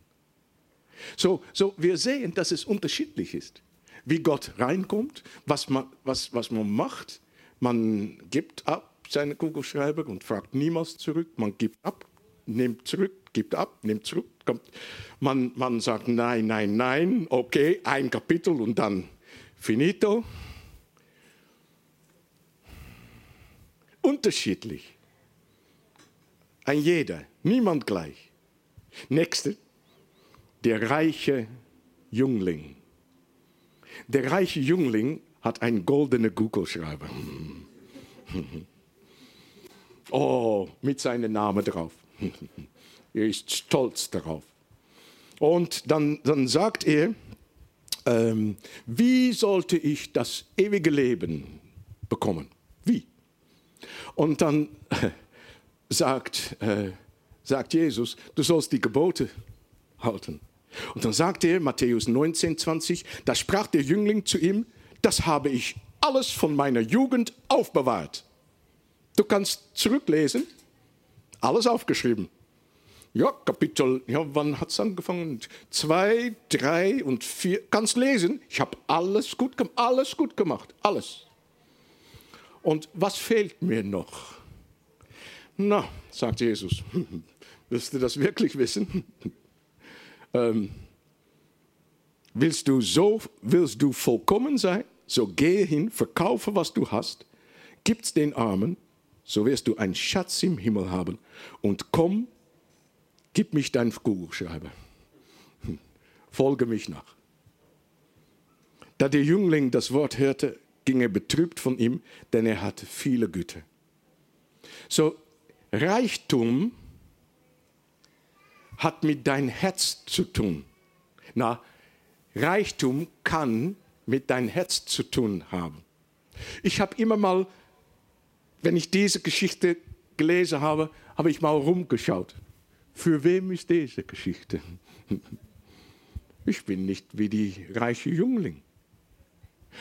So, so wir sehen, dass es unterschiedlich ist, wie Gott reinkommt, was man, was, was man macht. Man gibt ab seine Kugelschreiber und fragt niemals zurück. Man gibt ab, nimmt zurück, gibt ab, nimmt zurück. Kommt. Man, man sagt nein, nein, nein, okay, ein Kapitel und dann finito. Unterschiedlich. Ein jeder, niemand gleich. Nächste, der reiche Jüngling. Der reiche Jüngling hat einen goldenen Kugelschreiber. [LAUGHS] Oh, mit seinem Namen drauf. [LAUGHS] er ist stolz darauf. Und dann, dann sagt er, ähm, wie sollte ich das ewige Leben bekommen? Wie? Und dann [LAUGHS] sagt, äh, sagt Jesus, du sollst die Gebote halten. Und dann sagt er, Matthäus 19, 20, da sprach der Jüngling zu ihm, das habe ich alles von meiner Jugend aufbewahrt. Du kannst zurücklesen, alles aufgeschrieben. Ja, Kapitel, ja, wann hat es angefangen? Zwei, drei und vier. Kannst lesen. Ich habe alles gut, alles gut gemacht. Alles. Und was fehlt mir noch? Na, sagt Jesus, [LAUGHS] willst du das wirklich wissen? [LAUGHS] ähm, willst du so, willst du vollkommen sein? So gehe hin, verkaufe, was du hast, gib's den Armen so wirst du einen Schatz im Himmel haben. Und komm, gib mich dein Kugelschreiber. [LAUGHS] Folge mich nach. Da der Jüngling das Wort hörte, ging er betrübt von ihm, denn er hatte viele Güter. So, Reichtum hat mit dein Herz zu tun. Na, Reichtum kann mit dein Herz zu tun haben. Ich habe immer mal wenn ich diese Geschichte gelesen habe, habe ich mal rumgeschaut. Für wem ist diese Geschichte? [LAUGHS] Ich bin nicht wie die reiche Jüngling.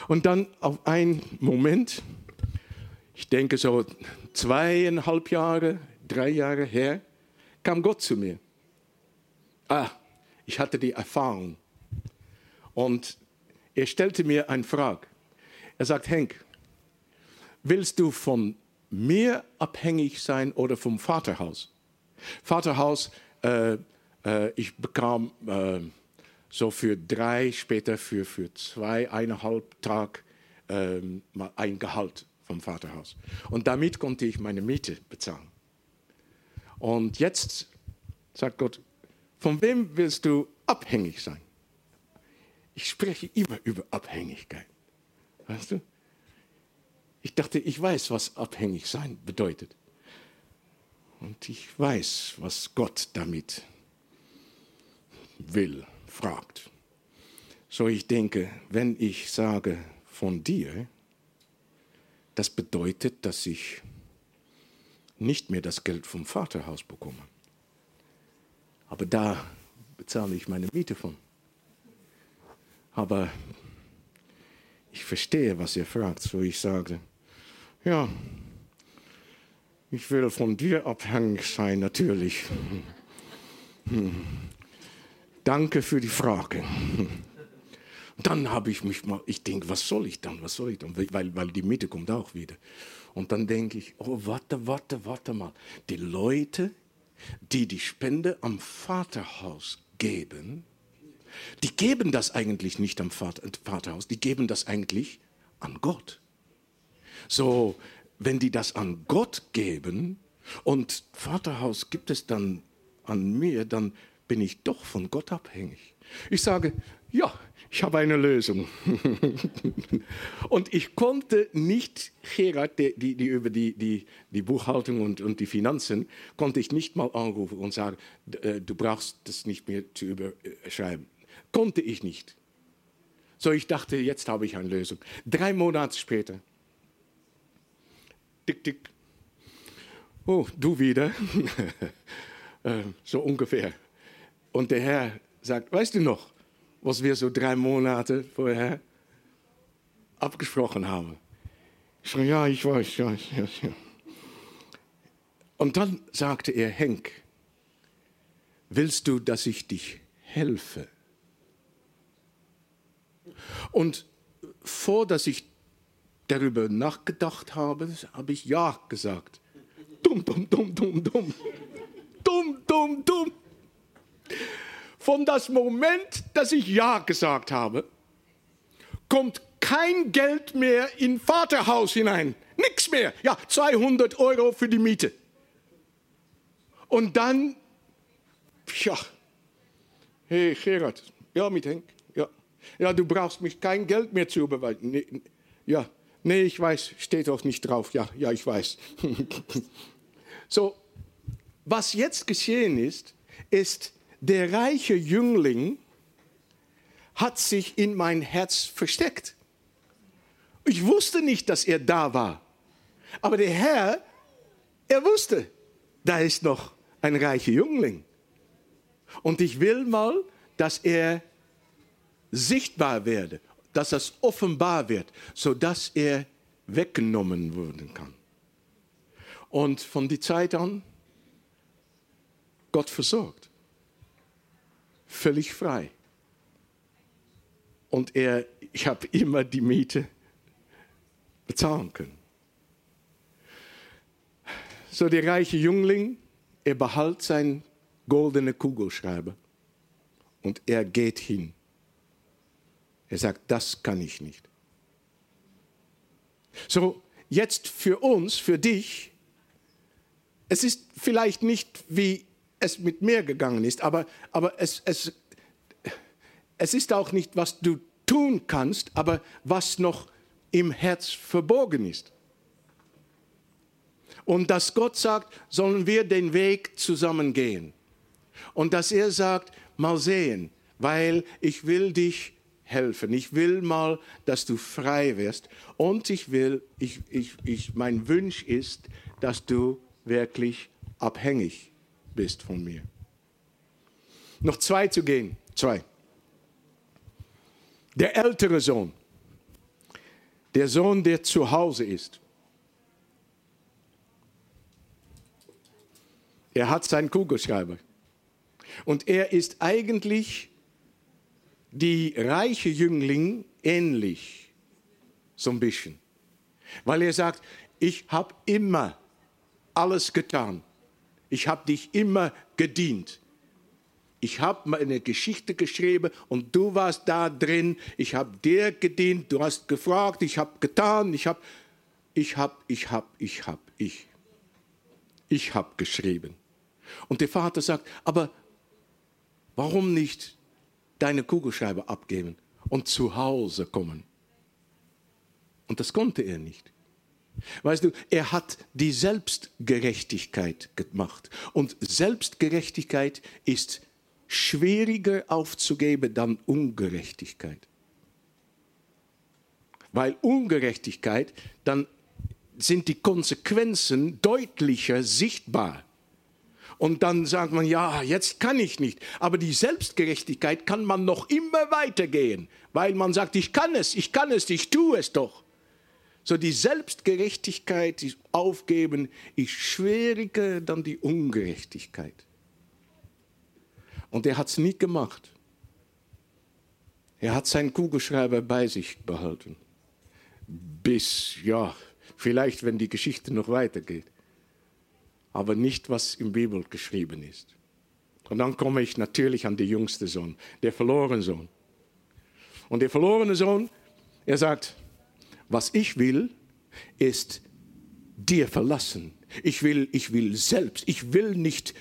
Und dann auf einen Moment, ich denke so zweieinhalb Jahre, drei Jahre her, kam Gott zu mir. Ah, ich hatte die Erfahrung. Und er stellte mir eine Frage. Er sagt, Henk, willst du von mir abhängig sein oder vom Vaterhaus? Vaterhaus, äh, äh, ich bekam äh, so für drei, später für, für zwei, eineinhalb Tage ähm, mal ein Gehalt vom Vaterhaus. Und damit konnte ich meine Miete bezahlen. Und jetzt sagt Gott, von wem willst du abhängig sein? Ich spreche immer über Abhängigkeit. Weißt du? Ich dachte, ich weiß, was abhängig sein bedeutet. Und ich weiß, was Gott damit will, fragt. So ich denke, wenn ich sage von dir, das bedeutet, dass ich nicht mehr das Geld vom Vaterhaus bekomme. Aber da bezahle ich meine Miete von. Aber ich verstehe, was ihr fragt, so ich sage, ja, ich will von dir abhängig sein, natürlich. Hm. Danke für die Frage. Dann habe ich mich mal, ich denke, was soll ich dann, was soll ich dann, weil, weil die Mitte kommt auch wieder. Und dann denke ich, oh, warte, warte, warte mal. Die Leute, die die Spende am Vaterhaus geben, die geben das eigentlich nicht am Vater, Vaterhaus, die geben das eigentlich an Gott. So, wenn die das an Gott geben und Vaterhaus gibt es dann an mir, dann bin ich doch von Gott abhängig. Ich sage, ja, ich habe eine Lösung. [LAUGHS] und ich konnte nicht, Gerard, die, die, die über die, die, die Buchhaltung und, und die Finanzen, konnte ich nicht mal anrufen und sagen, äh, du brauchst das nicht mehr zu überschreiben. Konnte ich nicht. So, ich dachte, jetzt habe ich eine Lösung. Drei Monate später. Tick, tick. Oh, du wieder. [LAUGHS] Äh, so ungefähr. Und der Herr sagt, weißt du noch, was wir so drei Monate vorher abgesprochen haben? Ich sage, ja, ich weiß, ja, ja, ja. Und dann sagte er, Henk, willst du, dass ich dich helfe? Und vor, dass ich darüber nachgedacht habe, habe ich Ja gesagt. Dumm, dumm, dumm, dumm, dumm. Dumm, dumm, dumm. Von das Moment, dass ich Ja gesagt habe, kommt kein Geld mehr in Vaterhaus hinein. Nichts mehr. Ja, 200 Euro für die Miete. Und dann, ja, hey Gerard, ja, mit Henk, ja. Ja, du brauchst mich kein Geld mehr zu überweisen. Nee, ja, nee, ich weiß, steht auch nicht drauf. Ja, ja, ich weiß. [LAUGHS] so, was jetzt geschehen ist, ist, der reiche Jüngling hat sich in mein Herz versteckt. Ich wusste nicht, dass er da war. Aber der Herr, er wusste, da ist noch ein reicher Jüngling. Und ich will mal, dass er sichtbar werde, dass das offenbar wird, sodass er weggenommen werden kann. Und von der Zeit an, Gott versorgt. Völlig frei. Und er, ich habe immer die Miete bezahlen können. So der reiche Jüngling, er behält sein goldene Kugelschreiber und er geht hin. Er sagt, das kann ich nicht. So, jetzt für uns, für dich, es ist vielleicht nicht wie es mit mir gegangen ist, aber, aber es, es, es ist auch nicht, was du tun kannst, aber was noch im Herz verborgen ist. Und dass Gott sagt, sollen wir den Weg zusammen gehen. Und dass er sagt, mal sehen, weil ich will dich helfen. Ich will mal, dass du frei wirst. Und ich will, ich, ich, ich, mein Wunsch ist, dass du wirklich abhängig bist von mir. Noch zwei zu gehen. Zwei. Der ältere Sohn. Der Sohn, der zu Hause ist. Er hat seinen Kugelschreiber. Und er ist eigentlich die reiche Jüngling ähnlich, so ein bisschen. Weil er sagt, ich habe immer alles getan. Ich habe dich immer gedient. Ich habe meine Geschichte geschrieben und du warst da drin. Ich habe dir gedient, du hast gefragt, ich habe getan, ich habe, ich habe, ich habe, ich habe, ich. Ich habe geschrieben. Und der Vater sagt, aber warum nicht deine Kugelschreiber abgeben und zu Hause kommen? Und das konnte er nicht. Weißt du, er hat die Selbstgerechtigkeit gemacht. Und Selbstgerechtigkeit ist schwieriger aufzugeben dann Ungerechtigkeit. Weil Ungerechtigkeit, dann sind die Konsequenzen deutlicher sichtbar. Und dann sagt man, ja, jetzt kann ich nicht. Aber die Selbstgerechtigkeit kann man noch immer weitergehen, weil man sagt, ich kann es, ich kann es, ich tue es doch. So die Selbstgerechtigkeit, die Aufgeben, ist schwieriger dann die Ungerechtigkeit. Und er hat es nie gemacht. Er hat seinen Kugelschreiber bei sich behalten. Bis, ja, vielleicht, wenn die Geschichte noch weitergeht. Aber nicht, was im Bibel geschrieben ist. Und dann komme ich natürlich an den jüngsten Sohn, der verlorene Sohn. Und der verlorene Sohn, er sagt, was ich will, ist dir verlassen. Ich will, ich will selbst, ich will nicht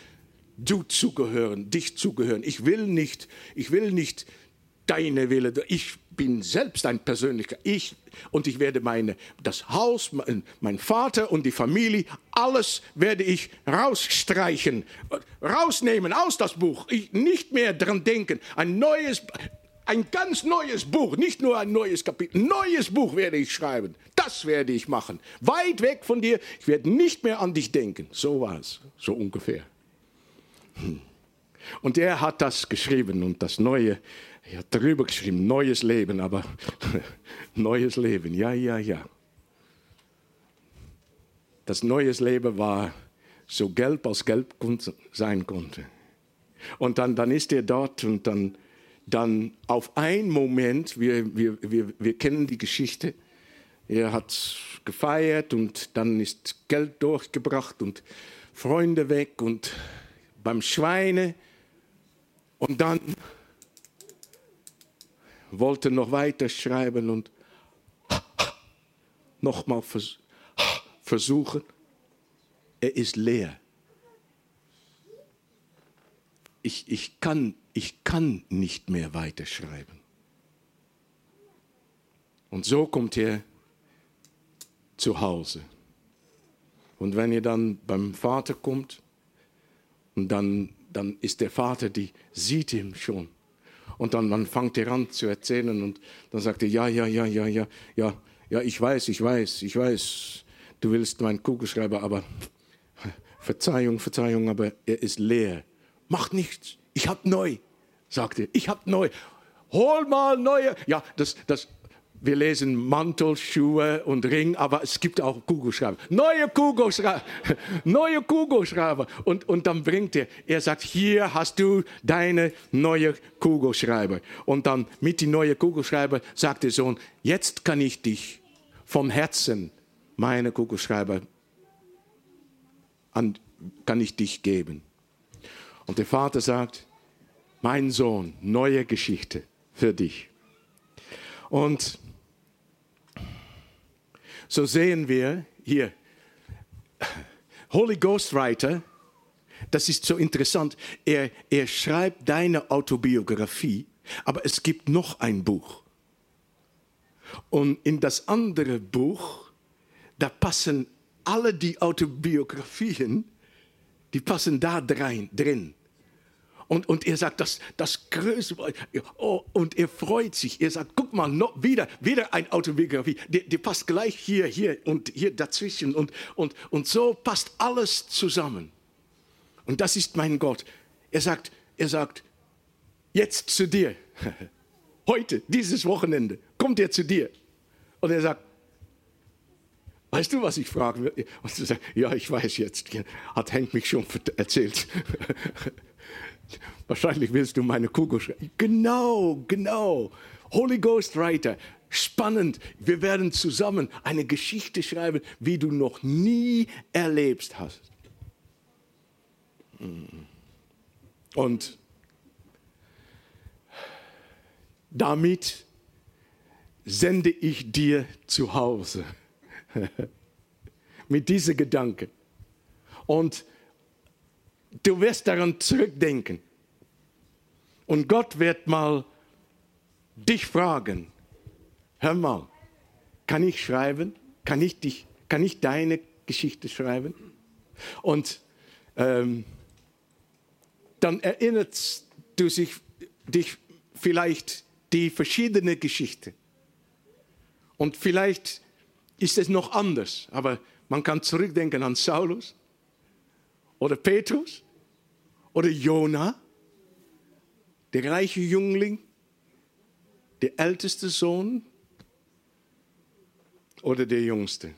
du zugehören, dich zugehören. Ich will nicht, ich will nicht deine Wille. Ich bin selbst ein Persönlicher. Ich und ich werde meine, das Haus, mein, mein Vater und die Familie, alles werde ich rausstreichen, rausnehmen aus das Buch. Ich nicht mehr dran denken. Ein neues, ein ganz neues Buch, nicht nur ein neues Kapitel, neues Buch werde ich schreiben. Das werde ich machen. Weit weg von dir. Ich werde nicht mehr an dich denken. So war es, so ungefähr. Und er hat das geschrieben und das Neue, er hat darüber geschrieben, neues Leben, aber [LAUGHS] neues Leben, ja, ja, ja. Das neues Leben war so gelb, als gelb sein konnte. Und dann, dann ist er dort und dann, dann auf einen Moment, wir, wir, wir, wir kennen die Geschichte, er hat gefeiert und dann ist Geld durchgebracht und Freunde weg und beim Schweine und dann wollte noch weiter schreiben und nochmal vers versuchen. Er ist leer. Ich, ich, kann, ich kann nicht mehr weiterschreiben. Und so kommt er zu Hause. Und wenn ihr dann beim Vater kommt, und dann, dann ist der Vater, die sieht ihn schon. Und dann, dann fängt er an zu erzählen und dann sagt er, ja, ja, ja, ja, ja, ja, ja, ich weiß, ich weiß, ich weiß, du willst meinen Kugelschreiber, aber Verzeihung, Verzeihung, aber er ist leer. Macht nichts, ich hab neu, sagt er, ich hab neu. Hol mal neue. Ja, das, das, wir lesen Mantel, Schuhe und Ring, aber es gibt auch Kugelschreiber. Neue Kugelschreiber, [LAUGHS] neue Kugelschreiber. Und, und dann bringt er, er sagt, hier hast du deine neue Kugelschreiber. Und dann mit die neue Kugelschreiber sagt der Sohn, jetzt kann ich dich vom Herzen, meine Kugelschreiber, an, kann ich dich geben. Und der Vater sagt, mein Sohn, neue Geschichte für dich. Und so sehen wir hier, Holy Ghost Writer, das ist so interessant, er, er schreibt deine Autobiografie, aber es gibt noch ein Buch. Und in das andere Buch, da passen alle die Autobiografien, die passen da drin. Und, und er sagt, das, das Größte, oh, und er freut sich. Er sagt, guck mal, noch wieder, wieder ein Autobiografie. Die, die passt gleich hier, hier und hier dazwischen. Und, und, und so passt alles zusammen. Und das ist mein Gott. Er sagt, er sagt, jetzt zu dir. [LAUGHS] Heute, dieses Wochenende, kommt er zu dir. Und er sagt, Weißt du, was ich fragen will? Und sie sagt, ja, ich weiß jetzt, hat Henk mich schon erzählt. [LAUGHS] Wahrscheinlich willst du meine Kugel schreiben. Genau, genau. Holy Ghost Writer. Spannend. Wir werden zusammen eine Geschichte schreiben, wie du noch nie erlebt hast. Und damit sende ich dir zu Hause [LAUGHS] mit diesem Gedanken. Und du wirst daran zurückdenken. Und Gott wird mal dich fragen, hör mal, kann ich schreiben? Kann ich, dich, kann ich deine Geschichte schreiben? Und ähm, dann erinnert du sich, dich vielleicht die verschiedene Geschichte. Und vielleicht ist es noch anders, aber man kann zurückdenken an Saulus oder Petrus oder Jona, der reiche Jüngling, der älteste Sohn oder der jüngste.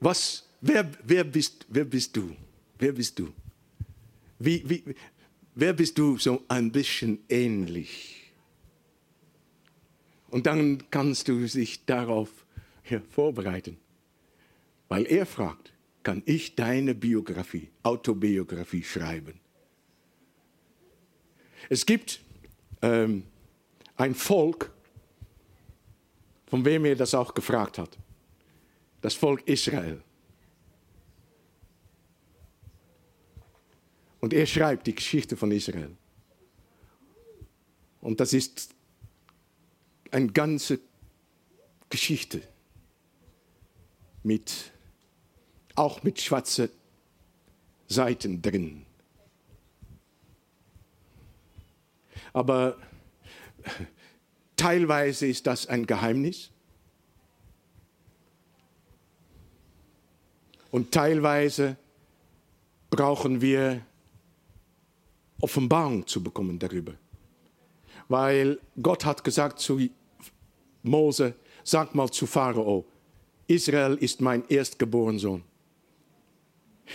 Was, wer, wer, bist, wer bist du? Wer bist du? Wie, wie, wer bist du so ein bisschen ähnlich? Und dann kannst du dich darauf ja, vorbereiten. Weil er fragt, kann ich deine Biografie, Autobiografie schreiben? Es gibt ähm, ein Volk, von wem er das auch gefragt hat. Das Volk Israel. Und er schreibt die Geschichte von Israel. Und das ist eine ganze Geschichte mit auch mit schwarzen Seiten drin. Aber teilweise ist das ein Geheimnis. Und teilweise brauchen wir Offenbarung zu bekommen darüber. Weil Gott hat gesagt zu Mose, sag mal zu Pharao, Israel ist mein erstgeborener Sohn.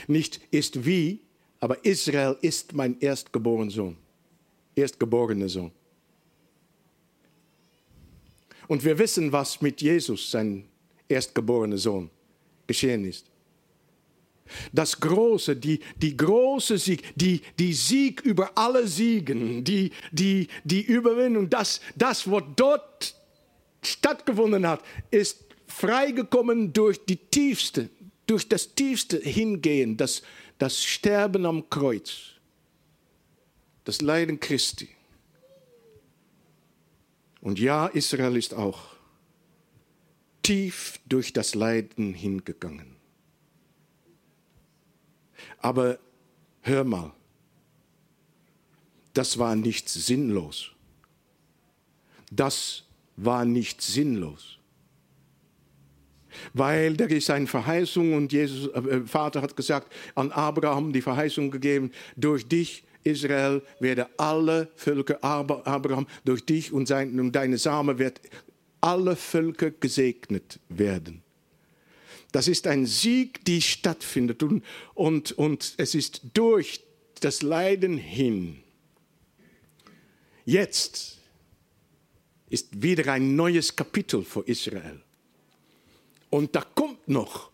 Nicht ist wie, aber Israel ist mein erstgeborener Sohn. Erstgeborener Sohn. Und wir wissen, was mit Jesus, sein erstgeborener Sohn, geschehen ist. Das große, die, die große Sieg, die, die Sieg über alle Siegen, die, die, die Überwindung, das, das, was dort stattgefunden hat, ist freigekommen durch die tiefste, durch das tiefste Hingehen, das, das Sterben am Kreuz, das Leiden Christi. Und ja, Israel ist auch tief durch das Leiden hingegangen. Aber hör mal, das war nicht sinnlos. Das war nicht sinnlos. Weil da ist eine Verheißung und Jesus, äh, Vater hat gesagt, an Abraham die Verheißung gegeben, durch dich, Israel, werde alle Völker, Abraham, durch dich und, sein, und deine Samen wird alle Völker gesegnet werden. Das ist ein Sieg, die stattfindet und, und, und es ist durch das Leiden hin. Jetzt ist wieder ein neues Kapitel für Israel. Und da kommt noch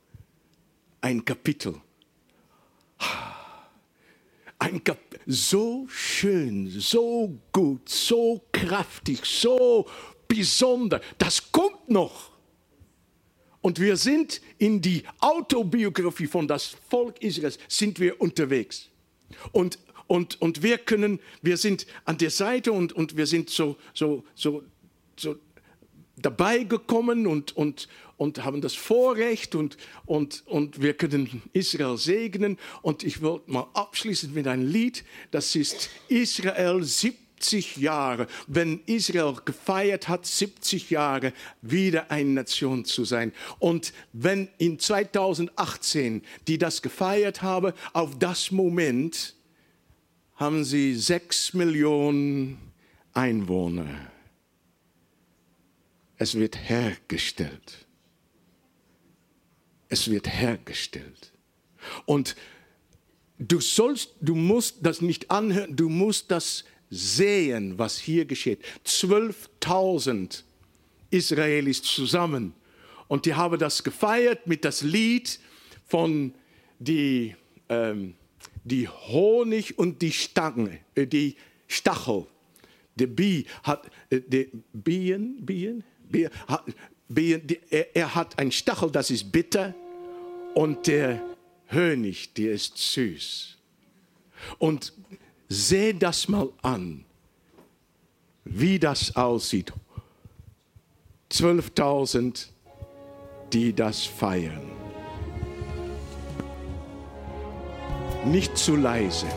ein Kapitel. Ein Kap so schön, so gut, so kraftig, so besonders. Das kommt noch. Und wir sind in die Autobiografie von das Volk Israels sind wir unterwegs. Und, und, und wir können, wir sind an der Seite und, und wir sind so, so, so, so dabei gekommen und, und, und haben das Vorrecht und, und, und wir können Israel segnen. Und ich wollte mal abschließen mit einem Lied, das ist Israel 70 Jahre, wenn Israel gefeiert hat, 70 Jahre wieder eine Nation zu sein. Und wenn in 2018 die das gefeiert haben, auf das Moment haben sie sechs Millionen Einwohner. Es wird hergestellt. Es wird hergestellt. Und du sollst, du musst das nicht anhören, du musst das sehen, was hier geschieht. 12.000 Israelis zusammen. Und die haben das gefeiert mit das Lied von die, ähm, die Honig und die Stange, äh, die Stachel. Der Bi hat, äh, die Bien, er, hat ein Stachel, das ist bitter, und der Honig, der ist süß. Und seh das mal an, wie das aussieht. 12.000, die das feiern. Nicht zu leise.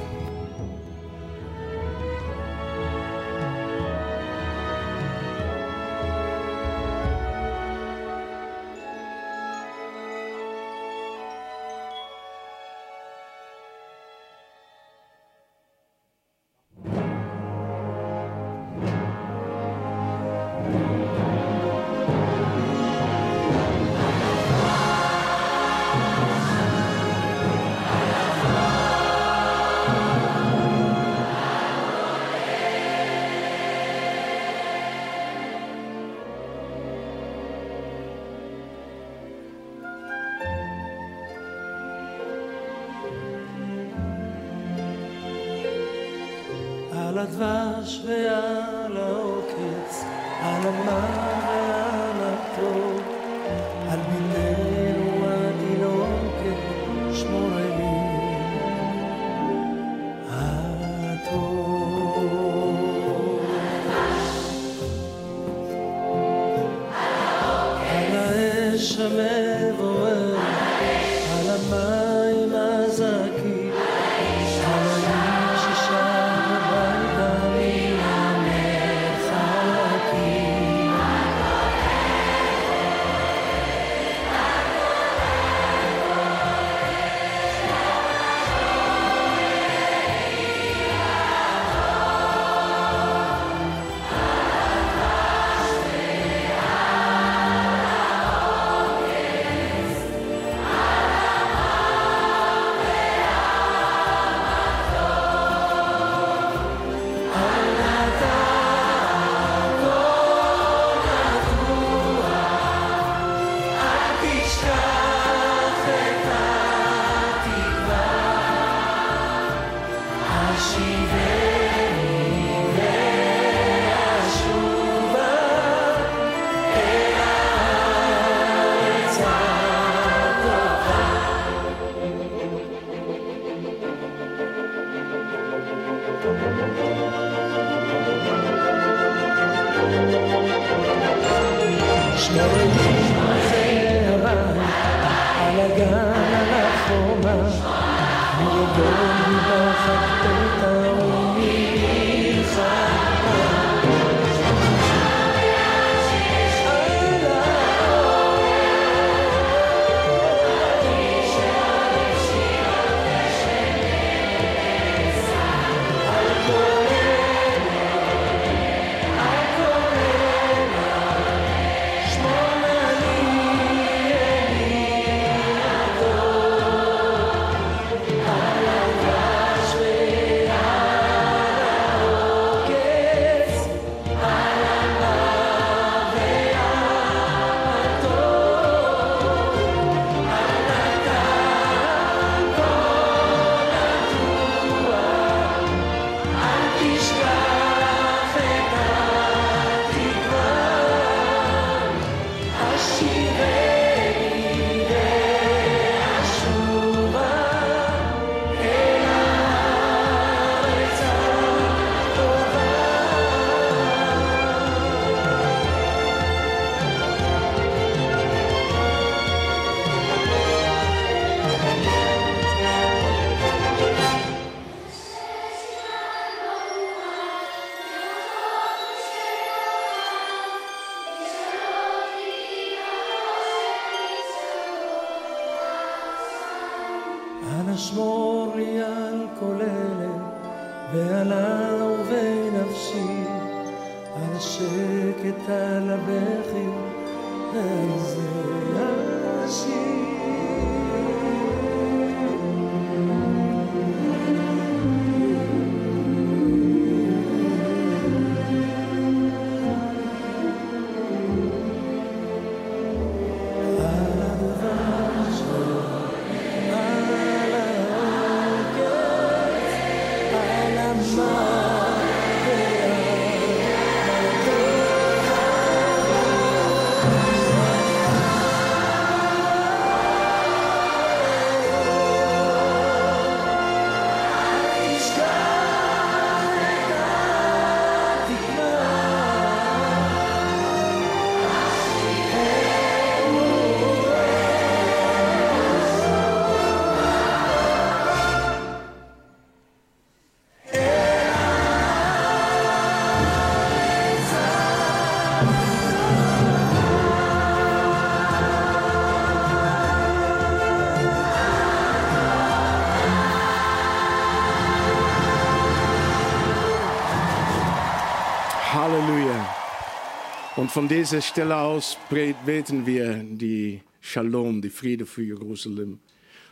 Von dieser Stelle aus beten wir die Shalom, die Friede für Jerusalem.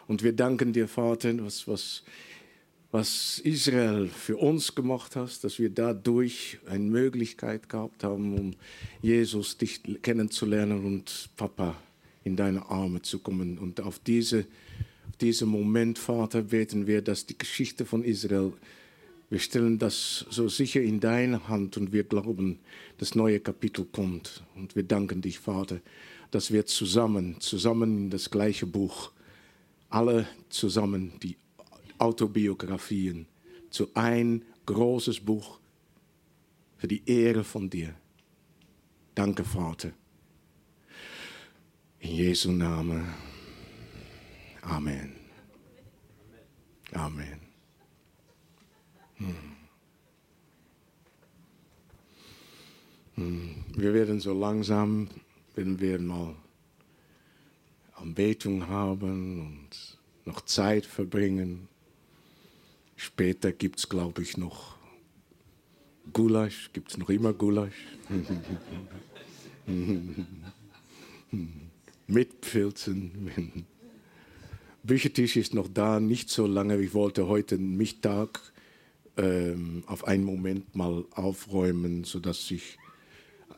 Und wir danken dir, Vater, was, was, was Israel für uns gemacht hast, dass wir dadurch eine Möglichkeit gehabt haben, um Jesus dich kennenzulernen und Papa in deine Arme zu kommen. Und auf diese, diesen Moment, Vater, beten wir, dass die Geschichte von Israel wir stellen das so sicher in deine Hand und wir glauben, das neue Kapitel kommt. Und wir danken dich, Vater, dass wir zusammen, zusammen in das gleiche Buch, alle zusammen die Autobiografien zu ein großes Buch für die Ehre von dir. Danke, Vater. In Jesu Namen. Amen. Amen. Wir werden so langsam, wenn wir mal Anbetung haben und noch Zeit verbringen. Später gibt es, glaube ich, noch Gulasch. Gibt es noch immer Gulasch? [LAUGHS] Mit Pilzen. Büchertisch ist noch da, nicht so lange. Ich wollte heute Mittag ähm, auf einen Moment mal aufräumen, sodass ich,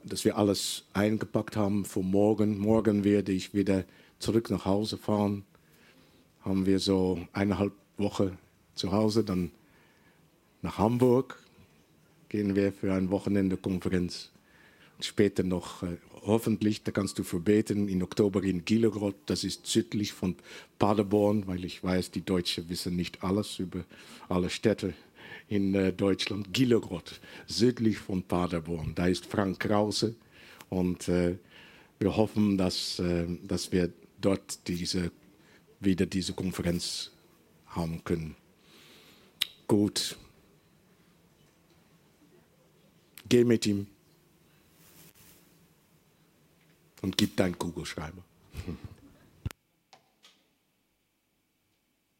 dass wir alles eingepackt haben für morgen. Morgen werde ich wieder zurück nach Hause fahren. Haben wir so eineinhalb Wochen zu Hause, dann nach Hamburg gehen wir für ein Wochenende Konferenz. Später noch äh, hoffentlich, da kannst du verbeten, in Oktober in Gielogrod, das ist südlich von Paderborn, weil ich weiß, die Deutschen wissen nicht alles über alle Städte in äh, Deutschland, Gielogrod, südlich von Paderborn. Da ist Frank Krause und äh, wir hoffen, dass, äh, dass wir dort diese, wieder diese Konferenz haben können. Gut. Geh mit ihm und gib deinen Kugelschreiber. [LAUGHS]